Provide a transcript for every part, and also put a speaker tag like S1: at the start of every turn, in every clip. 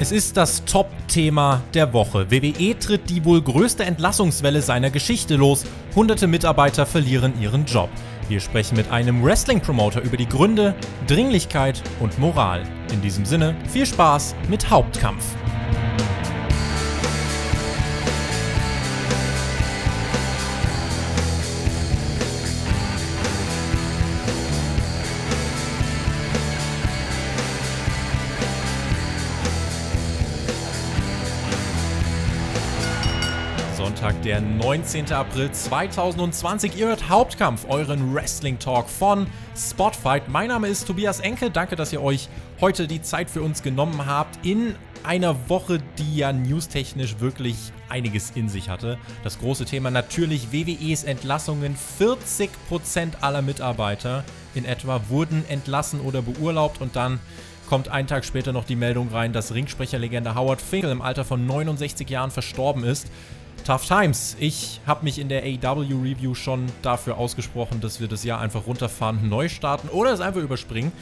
S1: Es ist das Top-Thema der Woche. WWE tritt die wohl größte Entlassungswelle seiner Geschichte los. Hunderte Mitarbeiter verlieren ihren Job. Wir sprechen mit einem Wrestling-Promoter über die Gründe, Dringlichkeit und Moral. In diesem Sinne, viel Spaß mit Hauptkampf. 19. April 2020. Ihr hört Hauptkampf, euren Wrestling-Talk von Spotfight. Mein Name ist Tobias Enke. Danke, dass ihr euch heute die Zeit für uns genommen habt in einer Woche, die ja newstechnisch wirklich einiges in sich hatte. Das große Thema natürlich WWEs Entlassungen. 40% aller Mitarbeiter in etwa wurden entlassen oder beurlaubt und dann kommt einen Tag später noch die Meldung rein, dass Ringsprecherlegende Howard Finkel im Alter von 69 Jahren verstorben ist. Tough Times. Ich habe mich in der AW Review schon dafür ausgesprochen, dass wir das Jahr einfach runterfahren, neu starten oder es einfach überspringen.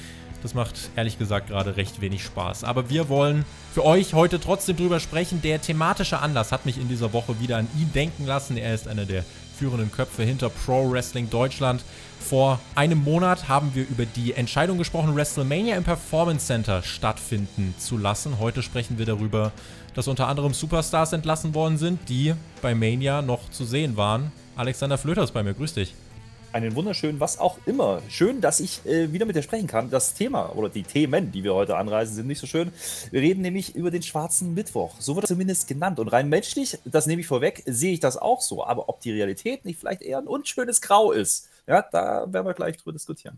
S1: Das macht ehrlich gesagt gerade recht wenig Spaß. Aber wir wollen für euch heute trotzdem drüber sprechen. Der thematische Anlass hat mich in dieser Woche wieder an ihn denken lassen. Er ist einer der führenden Köpfe hinter Pro Wrestling Deutschland. Vor einem Monat haben wir über die Entscheidung gesprochen, WrestleMania im Performance Center stattfinden zu lassen. Heute sprechen wir darüber, dass unter anderem Superstars entlassen worden sind, die bei Mania noch zu sehen waren. Alexander Flöter ist bei mir, grüß dich.
S2: Einen wunderschönen, was auch immer. Schön, dass ich äh, wieder mit dir sprechen kann. Das Thema oder die Themen, die wir heute anreisen, sind nicht so schön. Wir reden nämlich über den schwarzen Mittwoch. So wird er zumindest genannt. Und rein menschlich, das nehme ich vorweg, sehe ich das auch so. Aber ob die Realität nicht vielleicht eher ein unschönes Grau ist, ja, da werden wir gleich drüber diskutieren.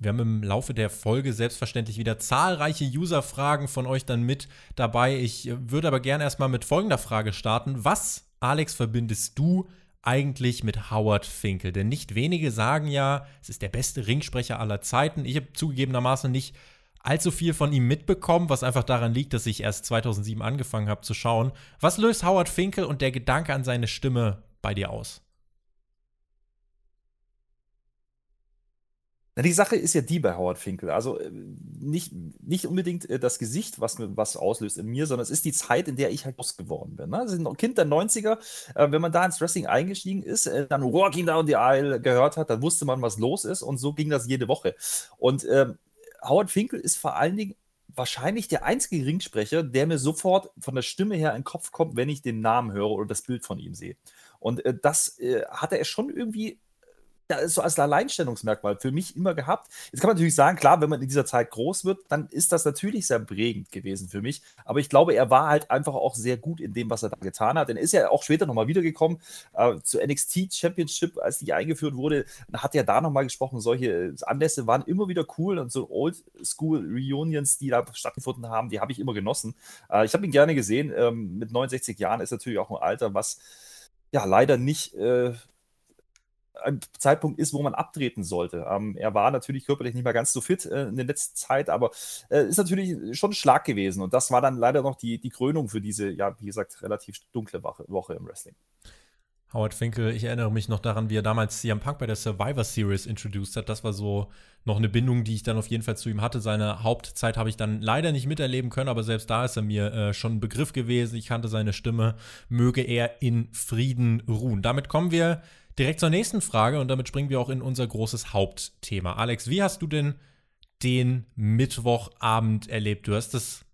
S1: Wir haben im Laufe der Folge selbstverständlich wieder zahlreiche User-Fragen von euch dann mit dabei. Ich würde aber gerne erstmal mit folgender Frage starten. Was, Alex, verbindest du eigentlich mit Howard Finkel? Denn nicht wenige sagen ja, es ist der beste Ringsprecher aller Zeiten. Ich habe zugegebenermaßen nicht allzu viel von ihm mitbekommen, was einfach daran liegt, dass ich erst 2007 angefangen habe zu schauen. Was löst Howard Finkel und der Gedanke an seine Stimme bei dir aus?
S2: Na, die Sache ist ja die bei Howard Finkel. Also äh, nicht, nicht unbedingt äh, das Gesicht, was was auslöst in mir, sondern es ist die Zeit, in der ich halt groß geworden bin. Ne? Also ein Kind der 90er, äh, wenn man da ins Wrestling eingestiegen ist, äh, dann Walking Down the Aisle gehört hat, dann wusste man, was los ist und so ging das jede Woche. Und ähm, Howard Finkel ist vor allen Dingen wahrscheinlich der einzige Ringsprecher, der mir sofort von der Stimme her in den Kopf kommt, wenn ich den Namen höre oder das Bild von ihm sehe. Und äh, das äh, hatte er schon irgendwie so als Alleinstellungsmerkmal für mich immer gehabt. Jetzt kann man natürlich sagen, klar, wenn man in dieser Zeit groß wird, dann ist das natürlich sehr prägend gewesen für mich. Aber ich glaube, er war halt einfach auch sehr gut in dem, was er da getan hat. Denn er ist ja auch später nochmal wiedergekommen äh, zur NXT Championship, als die eingeführt wurde. Hat er da nochmal gesprochen. Solche Anlässe waren immer wieder cool und so Old School Reunions, die da stattgefunden haben, die habe ich immer genossen. Äh, ich habe ihn gerne gesehen. Ähm, mit 69 Jahren ist natürlich auch ein Alter, was ja leider nicht. Äh, ein Zeitpunkt ist, wo man abtreten sollte. Ähm, er war natürlich körperlich nicht mehr ganz so fit äh, in der letzten Zeit, aber äh, ist natürlich schon ein Schlag gewesen. Und das war dann leider noch die, die Krönung für diese, ja, wie gesagt, relativ dunkle Woche, Woche im Wrestling.
S1: Howard Finkel, ich erinnere mich noch daran, wie er damals CM Punk bei der Survivor Series introduced hat. Das war so noch eine Bindung, die ich dann auf jeden Fall zu ihm hatte. Seine Hauptzeit habe ich dann leider nicht miterleben können, aber selbst da ist er mir äh, schon ein Begriff gewesen. Ich kannte seine Stimme. Möge er in Frieden ruhen. Damit kommen wir direkt zur nächsten Frage und damit springen wir auch in unser großes Hauptthema. Alex, wie hast du denn den Mittwochabend erlebt? Du hast es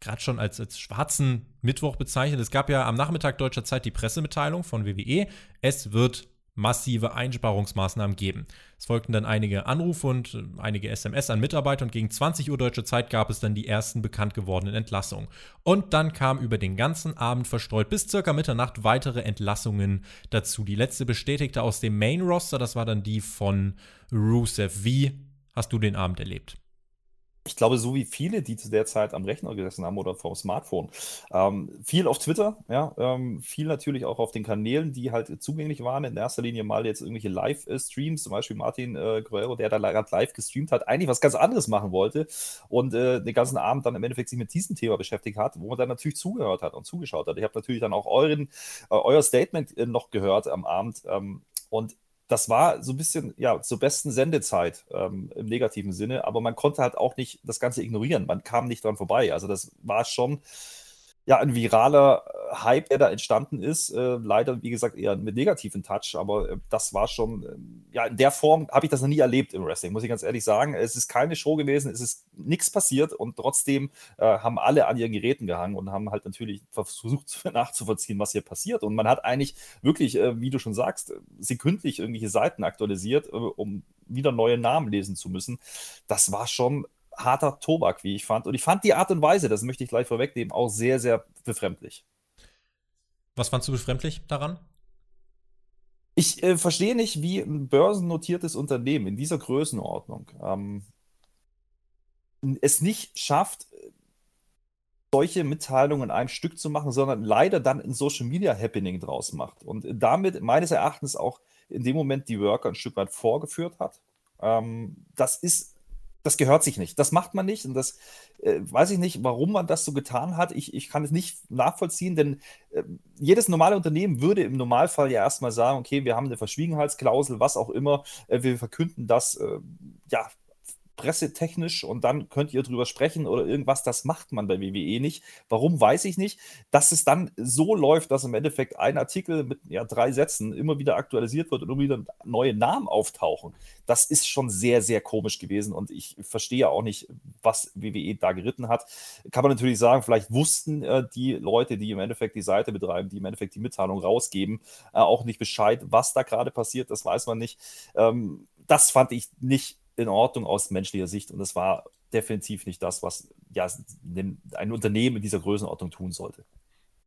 S1: gerade schon als, als schwarzen Mittwoch bezeichnet. Es gab ja am Nachmittag deutscher Zeit die Pressemitteilung von WWE. Es wird massive Einsparungsmaßnahmen geben. Es folgten dann einige Anrufe und äh, einige SMS an Mitarbeiter und gegen 20 Uhr deutsche Zeit gab es dann die ersten bekannt gewordenen Entlassungen. Und dann kam über den ganzen Abend verstreut bis circa Mitternacht weitere Entlassungen dazu. Die letzte bestätigte aus dem Main Roster, das war dann die von Rusev. Wie hast du den Abend erlebt?
S2: Ich glaube, so wie viele, die zu der Zeit am Rechner gesessen haben oder vom Smartphone, ähm, viel auf Twitter, ja, ähm, viel natürlich auch auf den Kanälen, die halt zugänglich waren. In erster Linie mal jetzt irgendwelche Live-Streams, zum Beispiel Martin äh, Guerrero, der da gerade live gestreamt hat, eigentlich was ganz anderes machen wollte und äh, den ganzen Abend dann im Endeffekt sich mit diesem Thema beschäftigt hat, wo man dann natürlich zugehört hat und zugeschaut hat. Ich habe natürlich dann auch euren, äh, euer Statement äh, noch gehört am Abend ähm, und das war so ein bisschen, ja, zur besten Sendezeit ähm, im negativen Sinne, aber man konnte halt auch nicht das Ganze ignorieren. Man kam nicht dran vorbei. Also das war schon ja, ein viraler äh, Hype, der da entstanden ist. Äh, leider, wie gesagt, eher mit negativen Touch, aber äh, das war schon, äh, ja, in der Form habe ich das noch nie erlebt im Wrestling, muss ich ganz ehrlich sagen. Es ist keine Show gewesen, es ist nichts passiert und trotzdem äh, haben alle an ihren Geräten gehangen und haben halt natürlich versucht nachzuvollziehen, was hier passiert. Und man hat eigentlich wirklich, äh, wie du schon sagst, sekündlich irgendwelche Seiten aktualisiert, um wieder neue Namen lesen zu müssen. Das war schon harter Tobak, wie ich fand. Und ich fand die Art und Weise, das möchte ich gleich vorwegnehmen, auch sehr, sehr befremdlich.
S1: Was fandst du befremdlich daran?
S2: Ich äh, verstehe nicht, wie ein börsennotiertes Unternehmen in dieser Größenordnung ähm, es nicht schafft, solche Mitteilungen ein Stück zu machen, sondern leider dann ein Social Media Happening draus macht und damit meines Erachtens auch in dem Moment die Worker ein Stück weit vorgeführt hat. Ähm, das ist das gehört sich nicht. Das macht man nicht und das äh, weiß ich nicht, warum man das so getan hat. Ich, ich kann es nicht nachvollziehen, denn äh, jedes normale Unternehmen würde im Normalfall ja erstmal sagen, okay, wir haben eine Verschwiegenheitsklausel, was auch immer, äh, wir verkünden das äh, ja pressetechnisch und dann könnt ihr drüber sprechen oder irgendwas. Das macht man bei WWE nicht. Warum, weiß ich nicht. Dass es dann so läuft, dass im Endeffekt ein Artikel mit ja, drei Sätzen immer wieder aktualisiert wird und immer wieder neue Namen auftauchen, das ist schon sehr, sehr komisch gewesen und ich verstehe auch nicht, was WWE da geritten hat. Kann man natürlich sagen, vielleicht wussten äh, die Leute, die im Endeffekt die Seite betreiben, die im Endeffekt die Mitteilung rausgeben, äh, auch nicht Bescheid, was da gerade passiert. Das weiß man nicht. Ähm, das fand ich nicht in Ordnung aus menschlicher Sicht und es war definitiv nicht das, was ja, ein Unternehmen in dieser Größenordnung tun sollte.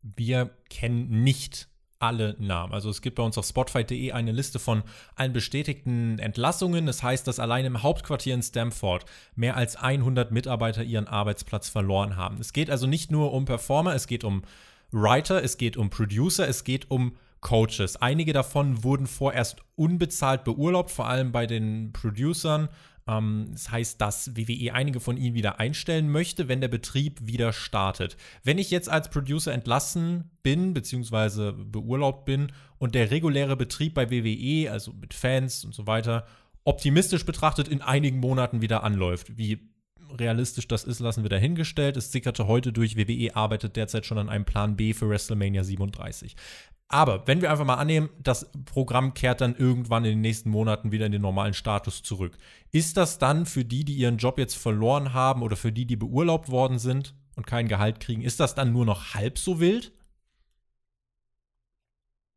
S1: Wir kennen nicht alle Namen. Also es gibt bei uns auf spotfight.de eine Liste von allen bestätigten Entlassungen. Das heißt, dass allein im Hauptquartier in Stamford mehr als 100 Mitarbeiter ihren Arbeitsplatz verloren haben. Es geht also nicht nur um Performer, es geht um Writer, es geht um Producer, es geht um Coaches. Einige davon wurden vorerst unbezahlt beurlaubt, vor allem bei den Producern. Ähm, das heißt, dass WWE einige von ihnen wieder einstellen möchte, wenn der Betrieb wieder startet. Wenn ich jetzt als Producer entlassen bin, beziehungsweise beurlaubt bin und der reguläre Betrieb bei WWE, also mit Fans und so weiter, optimistisch betrachtet in einigen Monaten wieder anläuft, wie realistisch das ist, lassen wir dahingestellt. Es sickerte heute durch, WWE arbeitet derzeit schon an einem Plan B für WrestleMania 37. Aber wenn wir einfach mal annehmen, das Programm kehrt dann irgendwann in den nächsten Monaten wieder in den normalen Status zurück, ist das dann für die, die ihren Job jetzt verloren haben oder für die, die beurlaubt worden sind und kein Gehalt kriegen, ist das dann nur noch halb so wild?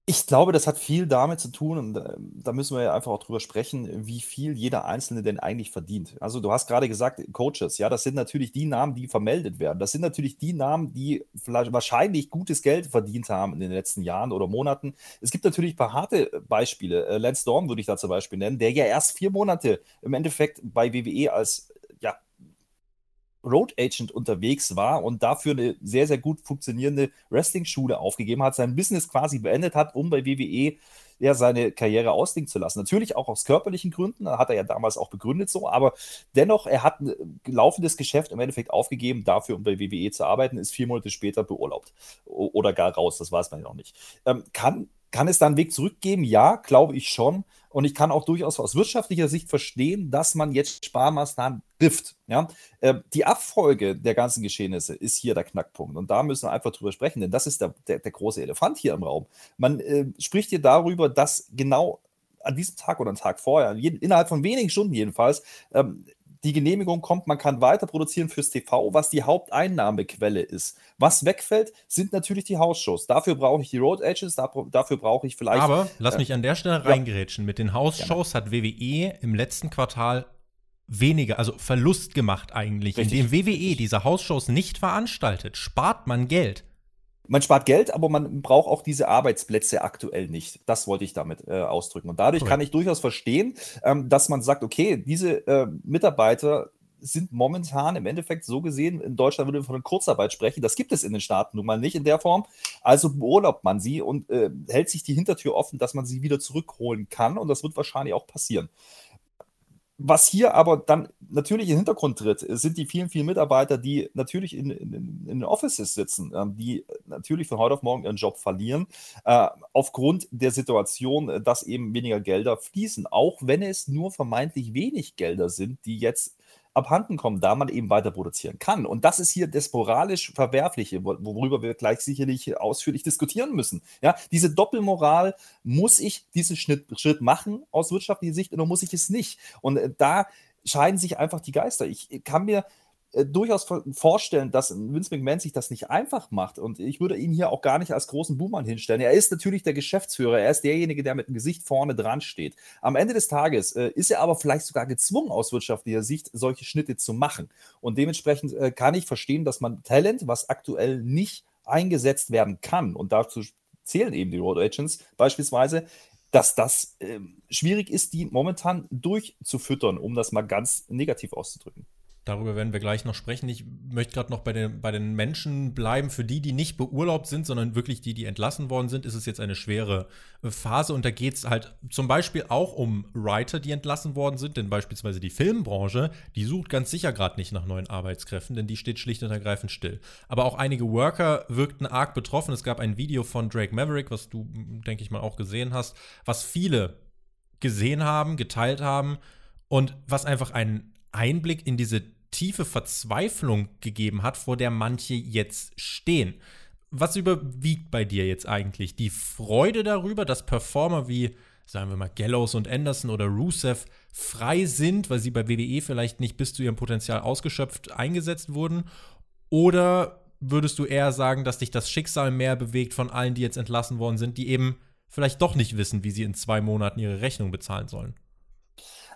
S2: Ich glaube, das hat viel damit zu tun und, äh, da müssen wir ja einfach auch drüber sprechen, wie viel jeder Einzelne denn eigentlich verdient. Also, du hast gerade gesagt, Coaches, ja, das sind natürlich die Namen, die vermeldet werden. Das sind natürlich die Namen, die vielleicht wahrscheinlich gutes Geld verdient haben in den letzten Jahren oder Monaten. Es gibt natürlich ein paar harte Beispiele. Äh, Lance Storm würde ich da zum Beispiel nennen, der ja erst vier Monate im Endeffekt bei WWE als Road Agent unterwegs war und dafür eine sehr, sehr gut funktionierende Wrestling-Schule aufgegeben hat, sein Business quasi beendet hat, um bei WWE ja, seine Karriere auslegen zu lassen. Natürlich auch aus körperlichen Gründen, hat er ja damals auch begründet so, aber dennoch, er hat ein laufendes Geschäft im Endeffekt aufgegeben, dafür, um bei WWE zu arbeiten, ist vier Monate später beurlaubt oder gar raus, das weiß man ja noch nicht. Ähm, kann kann es da einen Weg zurückgeben? Ja, glaube ich schon. Und ich kann auch durchaus aus wirtschaftlicher Sicht verstehen, dass man jetzt Sparmaßnahmen trifft. Ja? Äh, die Abfolge der ganzen Geschehnisse ist hier der Knackpunkt. Und da müssen wir einfach drüber sprechen, denn das ist der, der, der große Elefant hier im Raum. Man äh, spricht hier darüber, dass genau an diesem Tag oder einen Tag vorher, innerhalb von wenigen Stunden jedenfalls, ähm, die Genehmigung kommt, man kann weiter produzieren fürs TV, was die Haupteinnahmequelle ist. Was wegfällt, sind natürlich die Hausshows. Dafür brauche ich die Road Agents, dafür brauche ich vielleicht.
S1: Aber lass äh, mich an der Stelle reingerätschen. Mit den Hausshows hat WWE im letzten Quartal weniger, also Verlust gemacht eigentlich. Richtig. Indem WWE diese Hausshows nicht veranstaltet, spart man Geld.
S2: Man spart Geld, aber man braucht auch diese Arbeitsplätze aktuell nicht. Das wollte ich damit äh, ausdrücken. Und dadurch okay. kann ich durchaus verstehen, ähm, dass man sagt, okay, diese äh, Mitarbeiter sind momentan im Endeffekt so gesehen, in Deutschland würde man von Kurzarbeit sprechen. Das gibt es in den Staaten nun mal nicht in der Form. Also beurlaubt man sie und äh, hält sich die Hintertür offen, dass man sie wieder zurückholen kann. Und das wird wahrscheinlich auch passieren was hier aber dann natürlich im Hintergrund tritt, sind die vielen, vielen Mitarbeiter, die natürlich in, in, in den Offices sitzen, ähm, die natürlich von heute auf morgen ihren Job verlieren, äh, aufgrund der Situation, dass eben weniger Gelder fließen, auch wenn es nur vermeintlich wenig Gelder sind, die jetzt abhanden kommen, da man eben weiter produzieren kann. Und das ist hier das moralisch Verwerfliche, worüber wir gleich sicherlich ausführlich diskutieren müssen. Ja, diese Doppelmoral, muss ich diesen Schritt, Schritt machen aus wirtschaftlicher Sicht oder muss ich es nicht? Und äh, da scheiden sich einfach die Geister. Ich kann mir äh, durchaus vorstellen, dass Vince McMahon sich das nicht einfach macht. Und ich würde ihn hier auch gar nicht als großen Buhmann hinstellen. Er ist natürlich der Geschäftsführer, er ist derjenige, der mit dem Gesicht vorne dran steht. Am Ende des Tages äh, ist er aber vielleicht sogar gezwungen, aus wirtschaftlicher Sicht solche Schnitte zu machen. Und dementsprechend äh, kann ich verstehen, dass man Talent, was aktuell nicht eingesetzt werden kann, und dazu zählen eben die Road Agents beispielsweise, dass das äh, schwierig ist, die momentan durchzufüttern, um das mal ganz negativ auszudrücken.
S1: Darüber werden wir gleich noch sprechen. Ich möchte gerade noch bei den, bei den Menschen bleiben. Für die, die nicht beurlaubt sind, sondern wirklich die, die entlassen worden sind, ist es jetzt eine schwere äh, Phase. Und da geht es halt zum Beispiel auch um Writer, die entlassen worden sind. Denn beispielsweise die Filmbranche, die sucht ganz sicher gerade nicht nach neuen Arbeitskräften, denn die steht schlicht und ergreifend still. Aber auch einige Worker wirkten arg betroffen. Es gab ein Video von Drake Maverick, was du, denke ich mal, auch gesehen hast, was viele gesehen haben, geteilt haben und was einfach einen Einblick in diese tiefe Verzweiflung gegeben hat, vor der manche jetzt stehen. Was überwiegt bei dir jetzt eigentlich? Die Freude darüber, dass Performer wie, sagen wir mal, Gallows und Anderson oder Rusev frei sind, weil sie bei WWE vielleicht nicht bis zu ihrem Potenzial ausgeschöpft eingesetzt wurden? Oder würdest du eher sagen, dass dich das Schicksal mehr bewegt von allen, die jetzt entlassen worden sind, die eben vielleicht doch nicht wissen, wie sie in zwei Monaten ihre Rechnung bezahlen sollen?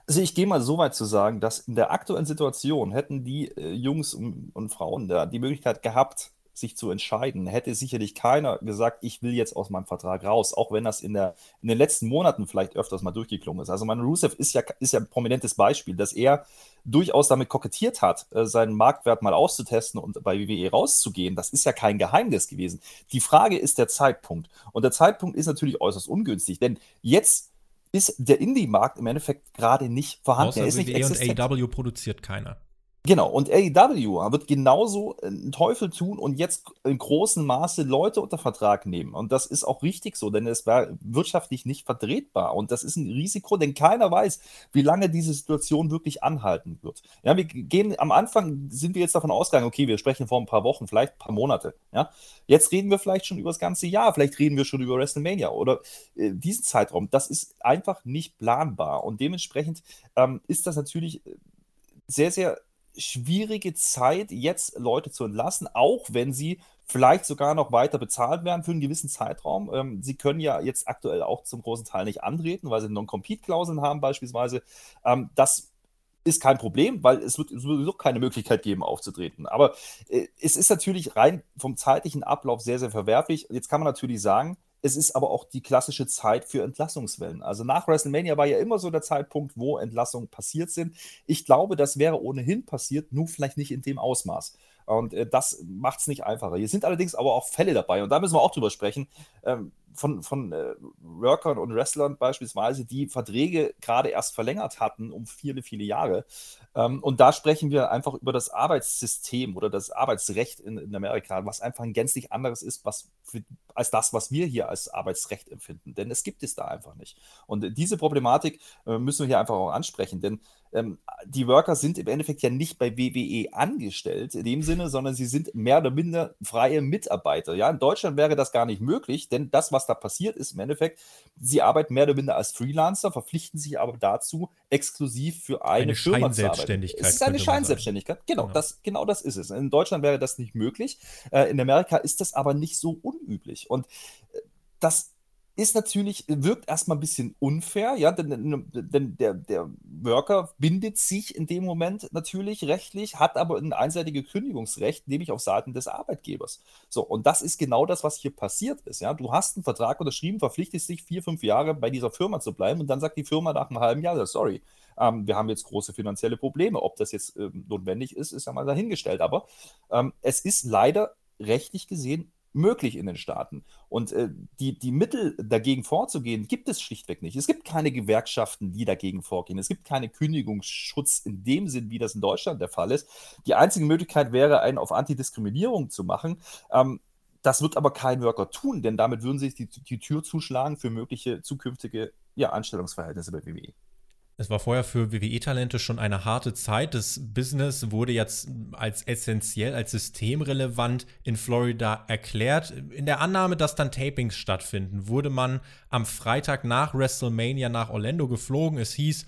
S2: Also ich gehe mal so weit zu sagen, dass in der aktuellen Situation hätten die äh, Jungs und, und Frauen da die Möglichkeit gehabt, sich zu entscheiden, hätte sicherlich keiner gesagt, ich will jetzt aus meinem Vertrag raus, auch wenn das in, der, in den letzten Monaten vielleicht öfters mal durchgeklungen ist. Also mein Rusev ist ja, ist ja ein prominentes Beispiel, dass er durchaus damit kokettiert hat, äh, seinen Marktwert mal auszutesten und bei WWE rauszugehen. Das ist ja kein Geheimnis gewesen. Die Frage ist der Zeitpunkt. Und der Zeitpunkt ist natürlich äußerst ungünstig, denn jetzt ist der Indie-Markt im Endeffekt gerade nicht vorhanden.
S1: Außer er ist nicht und AEW produziert keiner.
S2: Genau, und AEW wird genauso einen Teufel tun und jetzt in großem Maße Leute unter Vertrag nehmen. Und das ist auch richtig so, denn es war wirtschaftlich nicht vertretbar. Und das ist ein Risiko, denn keiner weiß, wie lange diese Situation wirklich anhalten wird. Ja, wir gehen am Anfang, sind wir jetzt davon ausgegangen, okay, wir sprechen vor ein paar Wochen, vielleicht ein paar Monate. Ja, jetzt reden wir vielleicht schon über das ganze Jahr, vielleicht reden wir schon über WrestleMania oder äh, diesen Zeitraum. Das ist einfach nicht planbar. Und dementsprechend ähm, ist das natürlich äh, sehr, sehr schwierige Zeit, jetzt Leute zu entlassen, auch wenn sie vielleicht sogar noch weiter bezahlt werden für einen gewissen Zeitraum. Ähm, sie können ja jetzt aktuell auch zum großen Teil nicht antreten, weil sie Non-Compete-Klauseln haben beispielsweise. Ähm, das ist kein Problem, weil es wird sowieso keine Möglichkeit geben, aufzutreten. Aber äh, es ist natürlich rein vom zeitlichen Ablauf sehr, sehr verwerflich. Jetzt kann man natürlich sagen, es ist aber auch die klassische Zeit für Entlassungswellen. Also nach WrestleMania war ja immer so der Zeitpunkt, wo Entlassungen passiert sind. Ich glaube, das wäre ohnehin passiert, nur vielleicht nicht in dem Ausmaß. Und äh, das macht es nicht einfacher. Hier sind allerdings aber auch Fälle dabei und da müssen wir auch drüber sprechen. Ähm, von, von äh, Workern und Wrestlern beispielsweise, die Verträge gerade erst verlängert hatten um viele, viele Jahre. Ähm, und da sprechen wir einfach über das Arbeitssystem oder das Arbeitsrecht in, in Amerika, was einfach ein gänzlich anderes ist, was für, als das, was wir hier als Arbeitsrecht empfinden. Denn es gibt es da einfach nicht. Und diese Problematik äh, müssen wir hier einfach auch ansprechen, denn ähm, die Worker sind im Endeffekt ja nicht bei WWE angestellt in dem Sinne, sondern sie sind mehr oder minder freie Mitarbeiter. Ja, in Deutschland wäre das gar nicht möglich, denn das, was da passiert, ist im Endeffekt, sie arbeiten mehr oder minder als Freelancer, verpflichten sich aber dazu, exklusiv für eine, eine Firma zu arbeiten. Es ist eine Scheinselbstständigkeit. Genau, genau, Das, genau das ist es. In Deutschland wäre das nicht möglich. Äh, in Amerika ist das aber nicht so unüblich. Und äh, das ist natürlich, wirkt erstmal ein bisschen unfair, ja, denn, denn der, der Worker bindet sich in dem Moment natürlich rechtlich, hat aber ein einseitiges Kündigungsrecht, nämlich auf Seiten des Arbeitgebers. So, und das ist genau das, was hier passiert ist, ja. Du hast einen Vertrag unterschrieben, verpflichtest dich vier, fünf Jahre bei dieser Firma zu bleiben und dann sagt die Firma nach einem halben Jahr, sorry, ähm, wir haben jetzt große finanzielle Probleme. Ob das jetzt ähm, notwendig ist, ist ja mal dahingestellt. Aber ähm, es ist leider rechtlich gesehen möglich in den Staaten. Und äh, die, die Mittel dagegen vorzugehen, gibt es schlichtweg nicht. Es gibt keine Gewerkschaften, die dagegen vorgehen. Es gibt keinen Kündigungsschutz in dem Sinn, wie das in Deutschland der Fall ist. Die einzige Möglichkeit wäre, einen auf Antidiskriminierung zu machen. Ähm, das wird aber kein Worker tun, denn damit würden sie die, die Tür zuschlagen für mögliche zukünftige ja, Anstellungsverhältnisse bei WWE.
S1: Es war vorher für WWE-Talente schon eine harte Zeit. Das Business wurde jetzt als essentiell, als systemrelevant in Florida erklärt. In der Annahme, dass dann Tapings stattfinden, wurde man am Freitag nach WrestleMania nach Orlando geflogen. Es hieß,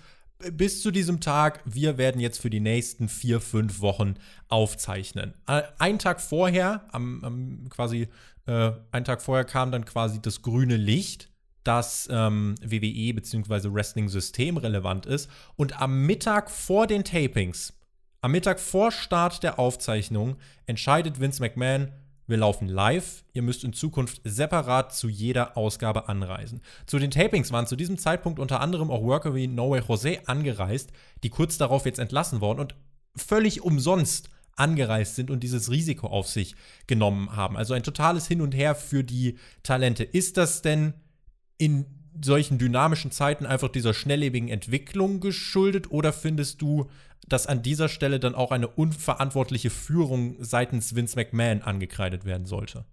S1: bis zu diesem Tag, wir werden jetzt für die nächsten vier, fünf Wochen aufzeichnen. Ein Tag vorher, am, am quasi, äh, einen Tag vorher kam dann quasi das grüne Licht dass ähm, WWE bzw. Wrestling systemrelevant ist. Und am Mittag vor den Tapings, am Mittag vor Start der Aufzeichnung, entscheidet Vince McMahon, wir laufen live. Ihr müsst in Zukunft separat zu jeder Ausgabe anreisen. Zu den Tapings waren zu diesem Zeitpunkt unter anderem auch Worker wie No Way Jose angereist, die kurz darauf jetzt entlassen wurden und völlig umsonst angereist sind und dieses Risiko auf sich genommen haben. Also ein totales Hin und Her für die Talente. Ist das denn in solchen dynamischen Zeiten einfach dieser schnelllebigen Entwicklung geschuldet oder findest du, dass an dieser Stelle dann auch eine unverantwortliche Führung seitens Vince McMahon angekreidet werden sollte?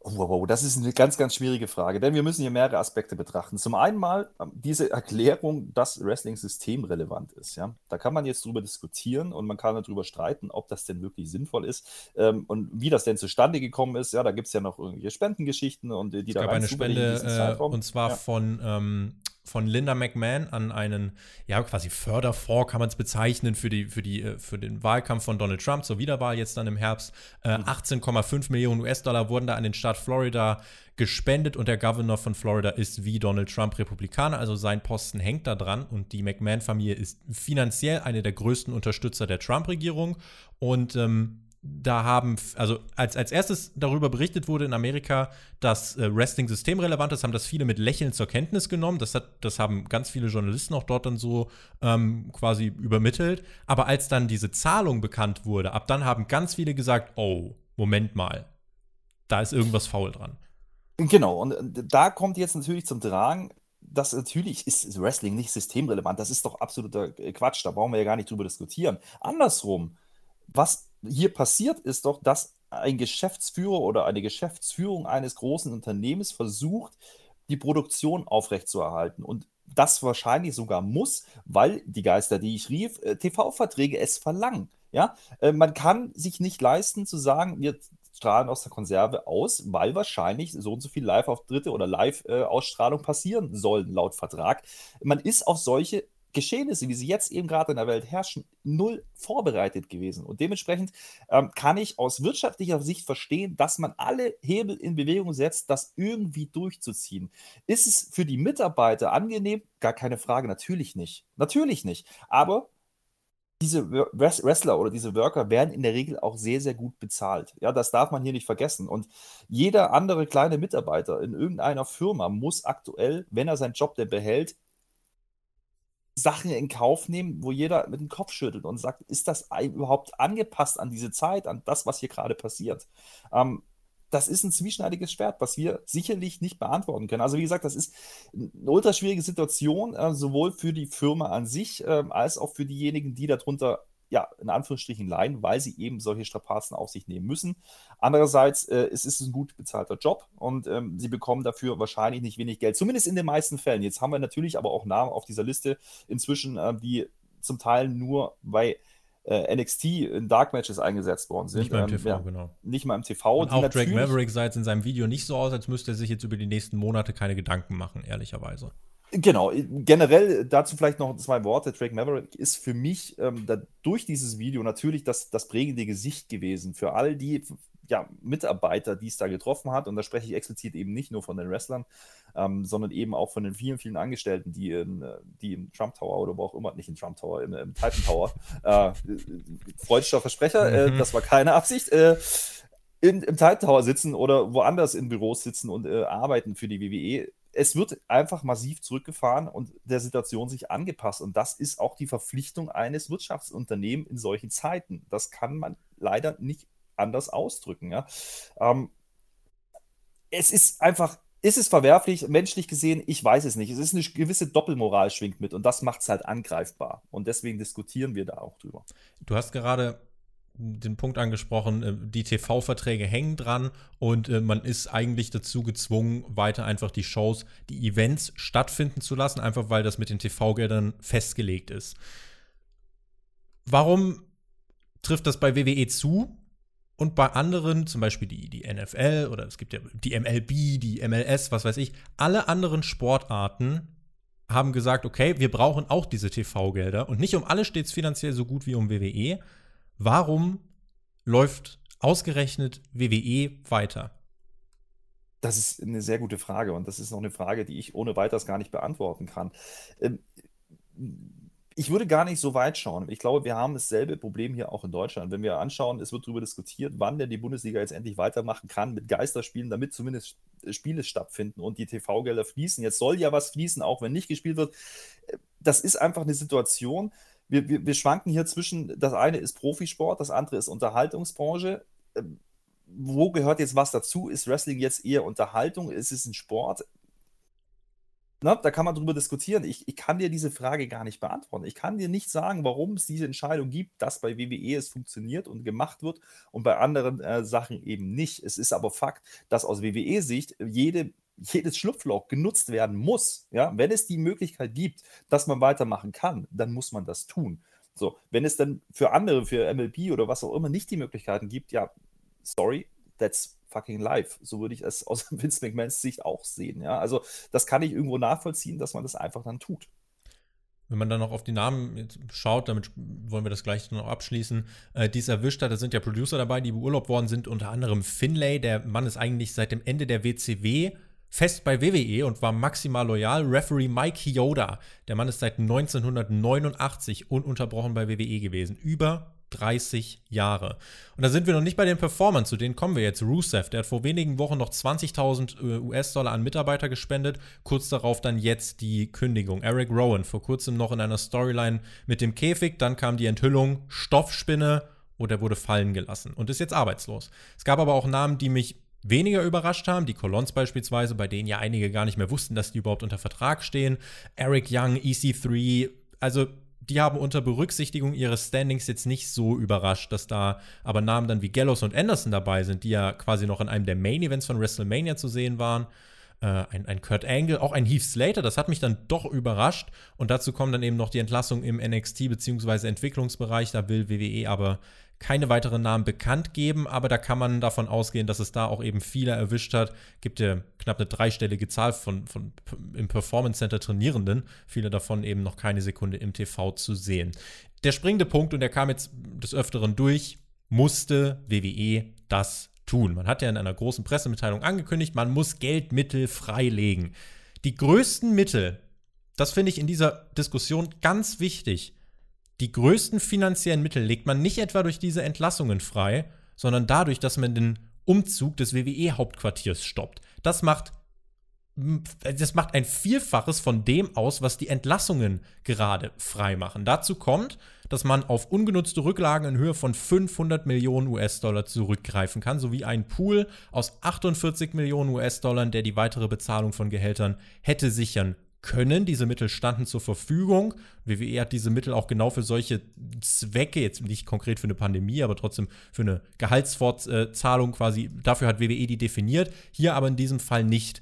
S2: Wow, das ist eine ganz, ganz schwierige Frage, denn wir müssen hier mehrere Aspekte betrachten. Zum einen mal ähm, diese Erklärung, dass Wrestling systemrelevant ist. Ja? Da kann man jetzt drüber diskutieren und man kann darüber streiten, ob das denn wirklich sinnvoll ist ähm, und wie das denn zustande gekommen ist. Ja, da gibt es ja noch irgendwelche Spendengeschichten und die
S1: es
S2: da
S1: gab eine Spende äh, und zwar ja. von ähm, von Linda McMahon an einen, ja, quasi Förderfonds kann man es bezeichnen für, die, für, die, äh, für den Wahlkampf von Donald Trump zur Wiederwahl jetzt dann im Herbst. Äh, 18,5 mhm. Millionen US-Dollar wurden da an den Staat Florida gespendet und der Governor von Florida ist wie Donald Trump Republikaner, also sein Posten hängt da dran und die McMahon-Familie ist finanziell eine der größten Unterstützer der Trump-Regierung und ähm, da haben, also als, als erstes darüber berichtet wurde in Amerika, dass äh, Wrestling systemrelevant ist, haben das viele mit Lächeln zur Kenntnis genommen. Das, hat, das haben ganz viele Journalisten auch dort dann so ähm, quasi übermittelt. Aber als dann diese Zahlung bekannt wurde, ab dann haben ganz viele gesagt, oh, Moment mal, da ist irgendwas faul dran.
S2: Genau, und da kommt jetzt natürlich zum Tragen, dass natürlich ist Wrestling nicht systemrelevant. Das ist doch absoluter Quatsch. Da brauchen wir ja gar nicht drüber diskutieren. Andersrum, was hier passiert, ist doch, dass ein Geschäftsführer oder eine Geschäftsführung eines großen Unternehmens versucht, die Produktion aufrechtzuerhalten. Und das wahrscheinlich sogar muss, weil die Geister, die ich rief, äh, TV-Verträge es verlangen. Ja, äh, man kann sich nicht leisten zu sagen, wir strahlen aus der Konserve aus, weil wahrscheinlich so und so viel Live-Auftritte oder Live-Ausstrahlung passieren sollen laut Vertrag. Man ist auf solche Geschehnisse, wie sie jetzt eben gerade in der Welt herrschen, null vorbereitet gewesen. Und dementsprechend ähm, kann ich aus wirtschaftlicher Sicht verstehen, dass man alle Hebel in Bewegung setzt, das irgendwie durchzuziehen. Ist es für die Mitarbeiter angenehm? Gar keine Frage, natürlich nicht. Natürlich nicht. Aber diese Wrestler oder diese Worker werden in der Regel auch sehr, sehr gut bezahlt. Ja, das darf man hier nicht vergessen. Und jeder andere kleine Mitarbeiter in irgendeiner Firma muss aktuell, wenn er seinen Job denn behält, Sachen in Kauf nehmen, wo jeder mit dem Kopf schüttelt und sagt, ist das überhaupt angepasst an diese Zeit, an das, was hier gerade passiert? Ähm, das ist ein zwieschneidiges Schwert, was wir sicherlich nicht beantworten können. Also wie gesagt, das ist eine ultra schwierige Situation, äh, sowohl für die Firma an sich äh, als auch für diejenigen, die darunter ja, in Anführungsstrichen leiden, weil sie eben solche Strapazen auf sich nehmen müssen. Andererseits, äh, es ist ein gut bezahlter Job und ähm, sie bekommen dafür wahrscheinlich nicht wenig Geld, zumindest in den meisten Fällen. Jetzt haben wir natürlich aber auch Namen auf dieser Liste inzwischen, äh, die zum Teil nur bei äh, NXT in Dark Matches eingesetzt worden sind.
S1: Nicht mal im TV, ähm, ja, genau.
S2: Nicht mal im TV.
S1: Und auch Drake Maverick sah jetzt in seinem Video nicht so aus, als müsste er sich jetzt über die nächsten Monate keine Gedanken machen, ehrlicherweise.
S2: Genau, generell dazu vielleicht noch zwei Worte. Drake Maverick ist für mich ähm, da, durch dieses Video natürlich das, das prägende Gesicht gewesen für all die ja, Mitarbeiter, die es da getroffen hat. Und da spreche ich explizit eben nicht nur von den Wrestlern, ähm, sondern eben auch von den vielen, vielen Angestellten, die, in, die im Trump Tower oder wo auch immer, nicht im Trump Tower, im, im Titan Tower, äh, freudscher Versprecher, äh, mhm. das war keine Absicht, äh, in, im Titan Tower sitzen oder woanders in Büros sitzen und äh, arbeiten für die WWE es wird einfach massiv zurückgefahren und der Situation sich angepasst. Und das ist auch die Verpflichtung eines Wirtschaftsunternehmens in solchen Zeiten. Das kann man leider nicht anders ausdrücken. Ja? Ähm, es ist einfach, ist es verwerflich, menschlich gesehen? Ich weiß es nicht. Es ist eine gewisse Doppelmoral schwingt mit und das macht es halt angreifbar. Und deswegen diskutieren wir da auch drüber.
S1: Du hast gerade den Punkt angesprochen, äh, die TV-Verträge hängen dran und äh, man ist eigentlich dazu gezwungen, weiter einfach die Shows, die Events stattfinden zu lassen, einfach weil das mit den TV-Geldern festgelegt ist. Warum trifft das bei WWE zu und bei anderen, zum Beispiel die, die NFL oder es gibt ja die MLB, die MLS, was weiß ich, alle anderen Sportarten haben gesagt, okay, wir brauchen auch diese TV-Gelder und nicht um alle steht es finanziell so gut wie um WWE, Warum läuft ausgerechnet WWE weiter?
S2: Das ist eine sehr gute Frage und das ist noch eine Frage, die ich ohne weiteres gar nicht beantworten kann. Ähm, ich würde gar nicht so weit schauen. Ich glaube, wir haben dasselbe Problem hier auch in Deutschland. Wenn wir anschauen, es wird darüber diskutiert, wann denn die Bundesliga jetzt endlich weitermachen kann mit Geisterspielen, damit zumindest Spiele stattfinden und die TV-Gelder fließen. Jetzt soll ja was fließen, auch wenn nicht gespielt wird. Das ist einfach eine Situation, wir, wir, wir schwanken hier zwischen, das eine ist Profisport, das andere ist Unterhaltungsbranche. Ähm, wo gehört jetzt was dazu? Ist Wrestling jetzt eher Unterhaltung? Ist es ein Sport? Na, da kann man drüber diskutieren. Ich, ich kann dir diese Frage gar nicht beantworten. Ich kann dir nicht sagen, warum es diese Entscheidung gibt, dass bei WWE es funktioniert und gemacht wird und bei anderen äh, Sachen eben nicht. Es ist aber Fakt, dass aus WWE-Sicht jede jedes Schlupfloch genutzt werden muss. Ja? Wenn es die Möglichkeit gibt, dass man weitermachen kann, dann muss man das tun. So, wenn es dann für andere, für MLB oder was auch immer nicht die Möglichkeiten gibt, ja, sorry, that's fucking life. So würde ich es aus Vince McMahons Sicht auch sehen. Ja? Also, das kann ich irgendwo nachvollziehen, dass man das einfach dann tut.
S1: Wenn man dann noch auf die Namen schaut, damit wollen wir das gleich noch abschließen, äh, die es erwischt hat, da sind ja Producer dabei, die beurlaubt worden sind, unter anderem Finlay. Der Mann ist eigentlich seit dem Ende der WCW fest bei WWE und war maximal loyal. Referee Mike Yoda, der Mann ist seit 1989 ununterbrochen bei WWE gewesen. Über 30 Jahre. Und da sind wir noch nicht bei den Performern, zu denen kommen wir jetzt. Rusev, der hat vor wenigen Wochen noch 20.000 äh, US-Dollar an Mitarbeiter gespendet. Kurz darauf dann jetzt die Kündigung. Eric Rowan, vor kurzem noch in einer Storyline mit dem Käfig. Dann kam die Enthüllung, Stoffspinne oder er wurde fallen gelassen und ist jetzt arbeitslos. Es gab aber auch Namen, die mich weniger überrascht haben. Die Colons beispielsweise, bei denen ja einige gar nicht mehr wussten, dass die überhaupt unter Vertrag stehen. Eric Young, EC3, also die haben unter Berücksichtigung ihres Standings jetzt nicht so überrascht, dass da aber Namen dann wie Gallows und Anderson dabei sind, die ja quasi noch in einem der Main Events von WrestleMania zu sehen waren. Äh, ein, ein Kurt Angle, auch ein Heath Slater, das hat mich dann doch überrascht. Und dazu kommen dann eben noch die Entlassung im NXT bzw. Entwicklungsbereich. Da will WWE aber keine weiteren Namen bekannt geben, aber da kann man davon ausgehen, dass es da auch eben viele erwischt hat. Gibt ja knapp eine dreistellige Zahl von, von im Performance Center Trainierenden, viele davon eben noch keine Sekunde im TV zu sehen. Der springende Punkt, und der kam jetzt des Öfteren durch, musste WWE das tun. Man hat ja in einer großen Pressemitteilung angekündigt, man muss Geldmittel freilegen. Die größten Mittel, das finde ich in dieser Diskussion ganz wichtig, die größten finanziellen Mittel legt man nicht etwa durch diese Entlassungen frei, sondern dadurch, dass man den Umzug des WWE-Hauptquartiers stoppt. Das macht, das macht ein Vielfaches von dem aus, was die Entlassungen gerade frei machen. Dazu kommt, dass man auf ungenutzte Rücklagen in Höhe von 500 Millionen US-Dollar zurückgreifen kann, sowie einen Pool aus 48 Millionen US-Dollar, der die weitere Bezahlung von Gehältern hätte sichern können. Diese Mittel standen zur Verfügung. WWE hat diese Mittel auch genau für solche Zwecke, jetzt nicht konkret für eine Pandemie, aber trotzdem für eine Gehaltsfortzahlung quasi, dafür hat WWE die definiert, hier aber in diesem Fall nicht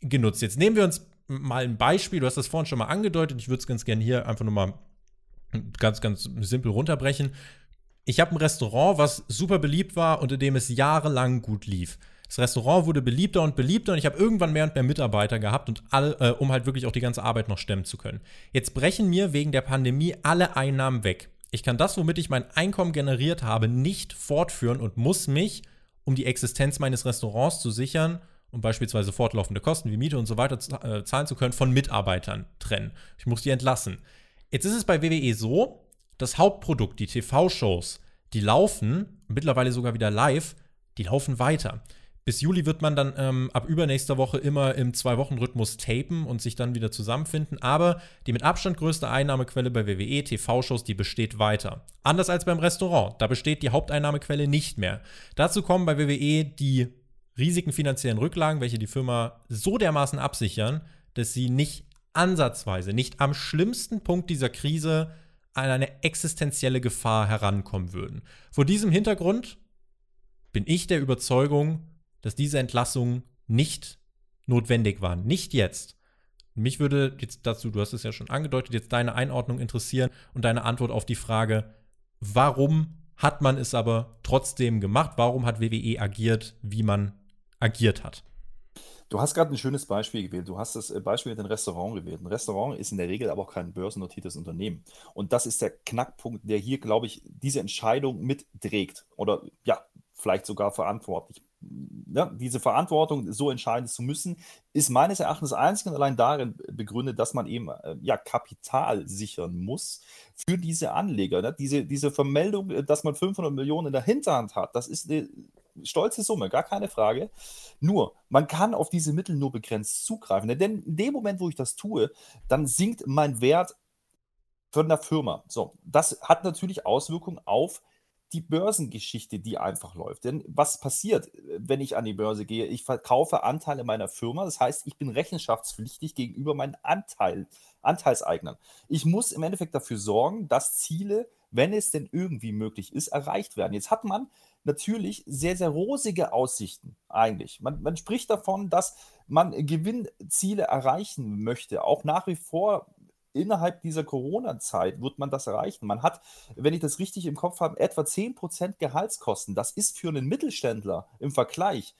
S1: genutzt. Jetzt nehmen wir uns mal ein Beispiel, du hast das vorhin schon mal angedeutet, ich würde es ganz gerne hier einfach nochmal ganz, ganz simpel runterbrechen. Ich habe ein Restaurant, was super beliebt war, unter dem es jahrelang gut lief. Das Restaurant wurde beliebter und beliebter und ich habe irgendwann mehr und mehr Mitarbeiter gehabt und all, äh, um halt wirklich auch die ganze Arbeit noch stemmen zu können. Jetzt brechen mir wegen der Pandemie alle Einnahmen weg. Ich kann das, womit ich mein Einkommen generiert habe, nicht fortführen und muss mich, um die Existenz meines Restaurants zu sichern um beispielsweise fortlaufende Kosten wie Miete und so weiter äh, zahlen zu können, von Mitarbeitern trennen. Ich muss die entlassen. Jetzt ist es bei WWE so, das Hauptprodukt, die TV-Shows, die laufen, mittlerweile sogar wieder live, die laufen weiter. Bis Juli wird man dann ähm, ab übernächster Woche immer im Zwei-Wochen-Rhythmus tapen und sich dann wieder zusammenfinden. Aber die mit Abstand größte Einnahmequelle bei WWE, TV-Shows, die besteht weiter. Anders als beim Restaurant. Da besteht die Haupteinnahmequelle nicht mehr. Dazu kommen bei WWE die riesigen finanziellen Rücklagen, welche die Firma so dermaßen absichern, dass sie nicht ansatzweise, nicht am schlimmsten Punkt dieser Krise an eine existenzielle Gefahr herankommen würden. Vor diesem Hintergrund bin ich der Überzeugung, dass diese Entlassungen nicht notwendig waren. Nicht jetzt. Mich würde jetzt dazu, du hast es ja schon angedeutet, jetzt deine Einordnung interessieren und deine Antwort auf die Frage, warum hat man es aber trotzdem gemacht? Warum hat WWE agiert, wie man agiert hat?
S2: Du hast gerade ein schönes Beispiel gewählt. Du hast das äh, Beispiel mit dem Restaurant gewählt. Ein Restaurant ist in der Regel aber auch kein börsennotiertes Unternehmen. Und das ist der Knackpunkt, der hier, glaube ich, diese Entscheidung mitträgt oder ja, vielleicht sogar verantwortlich ja, diese Verantwortung so entscheiden zu müssen, ist meines Erachtens einzig und allein darin begründet, dass man eben äh, ja, Kapital sichern muss für diese Anleger. Ne? Diese, diese Vermeldung, äh, dass man 500 Millionen in der Hinterhand hat, das ist eine stolze Summe, gar keine Frage. Nur, man kann auf diese Mittel nur begrenzt zugreifen. Denn in dem Moment, wo ich das tue, dann sinkt mein Wert von der Firma. So, das hat natürlich Auswirkungen auf die Börsengeschichte, die einfach läuft. Denn was passiert, wenn ich an die Börse gehe? Ich verkaufe Anteile meiner Firma. Das heißt, ich bin rechenschaftspflichtig gegenüber meinen Anteil, Anteilseignern. Ich muss im Endeffekt dafür sorgen, dass Ziele, wenn es denn irgendwie möglich ist, erreicht werden. Jetzt hat man natürlich sehr, sehr rosige Aussichten eigentlich. Man, man spricht davon, dass man Gewinnziele erreichen möchte. Auch nach wie vor innerhalb dieser Corona-Zeit wird man das erreichen. Man hat, wenn ich das richtig im Kopf habe, etwa 10% Gehaltskosten. Das ist für einen Mittelständler im Vergleich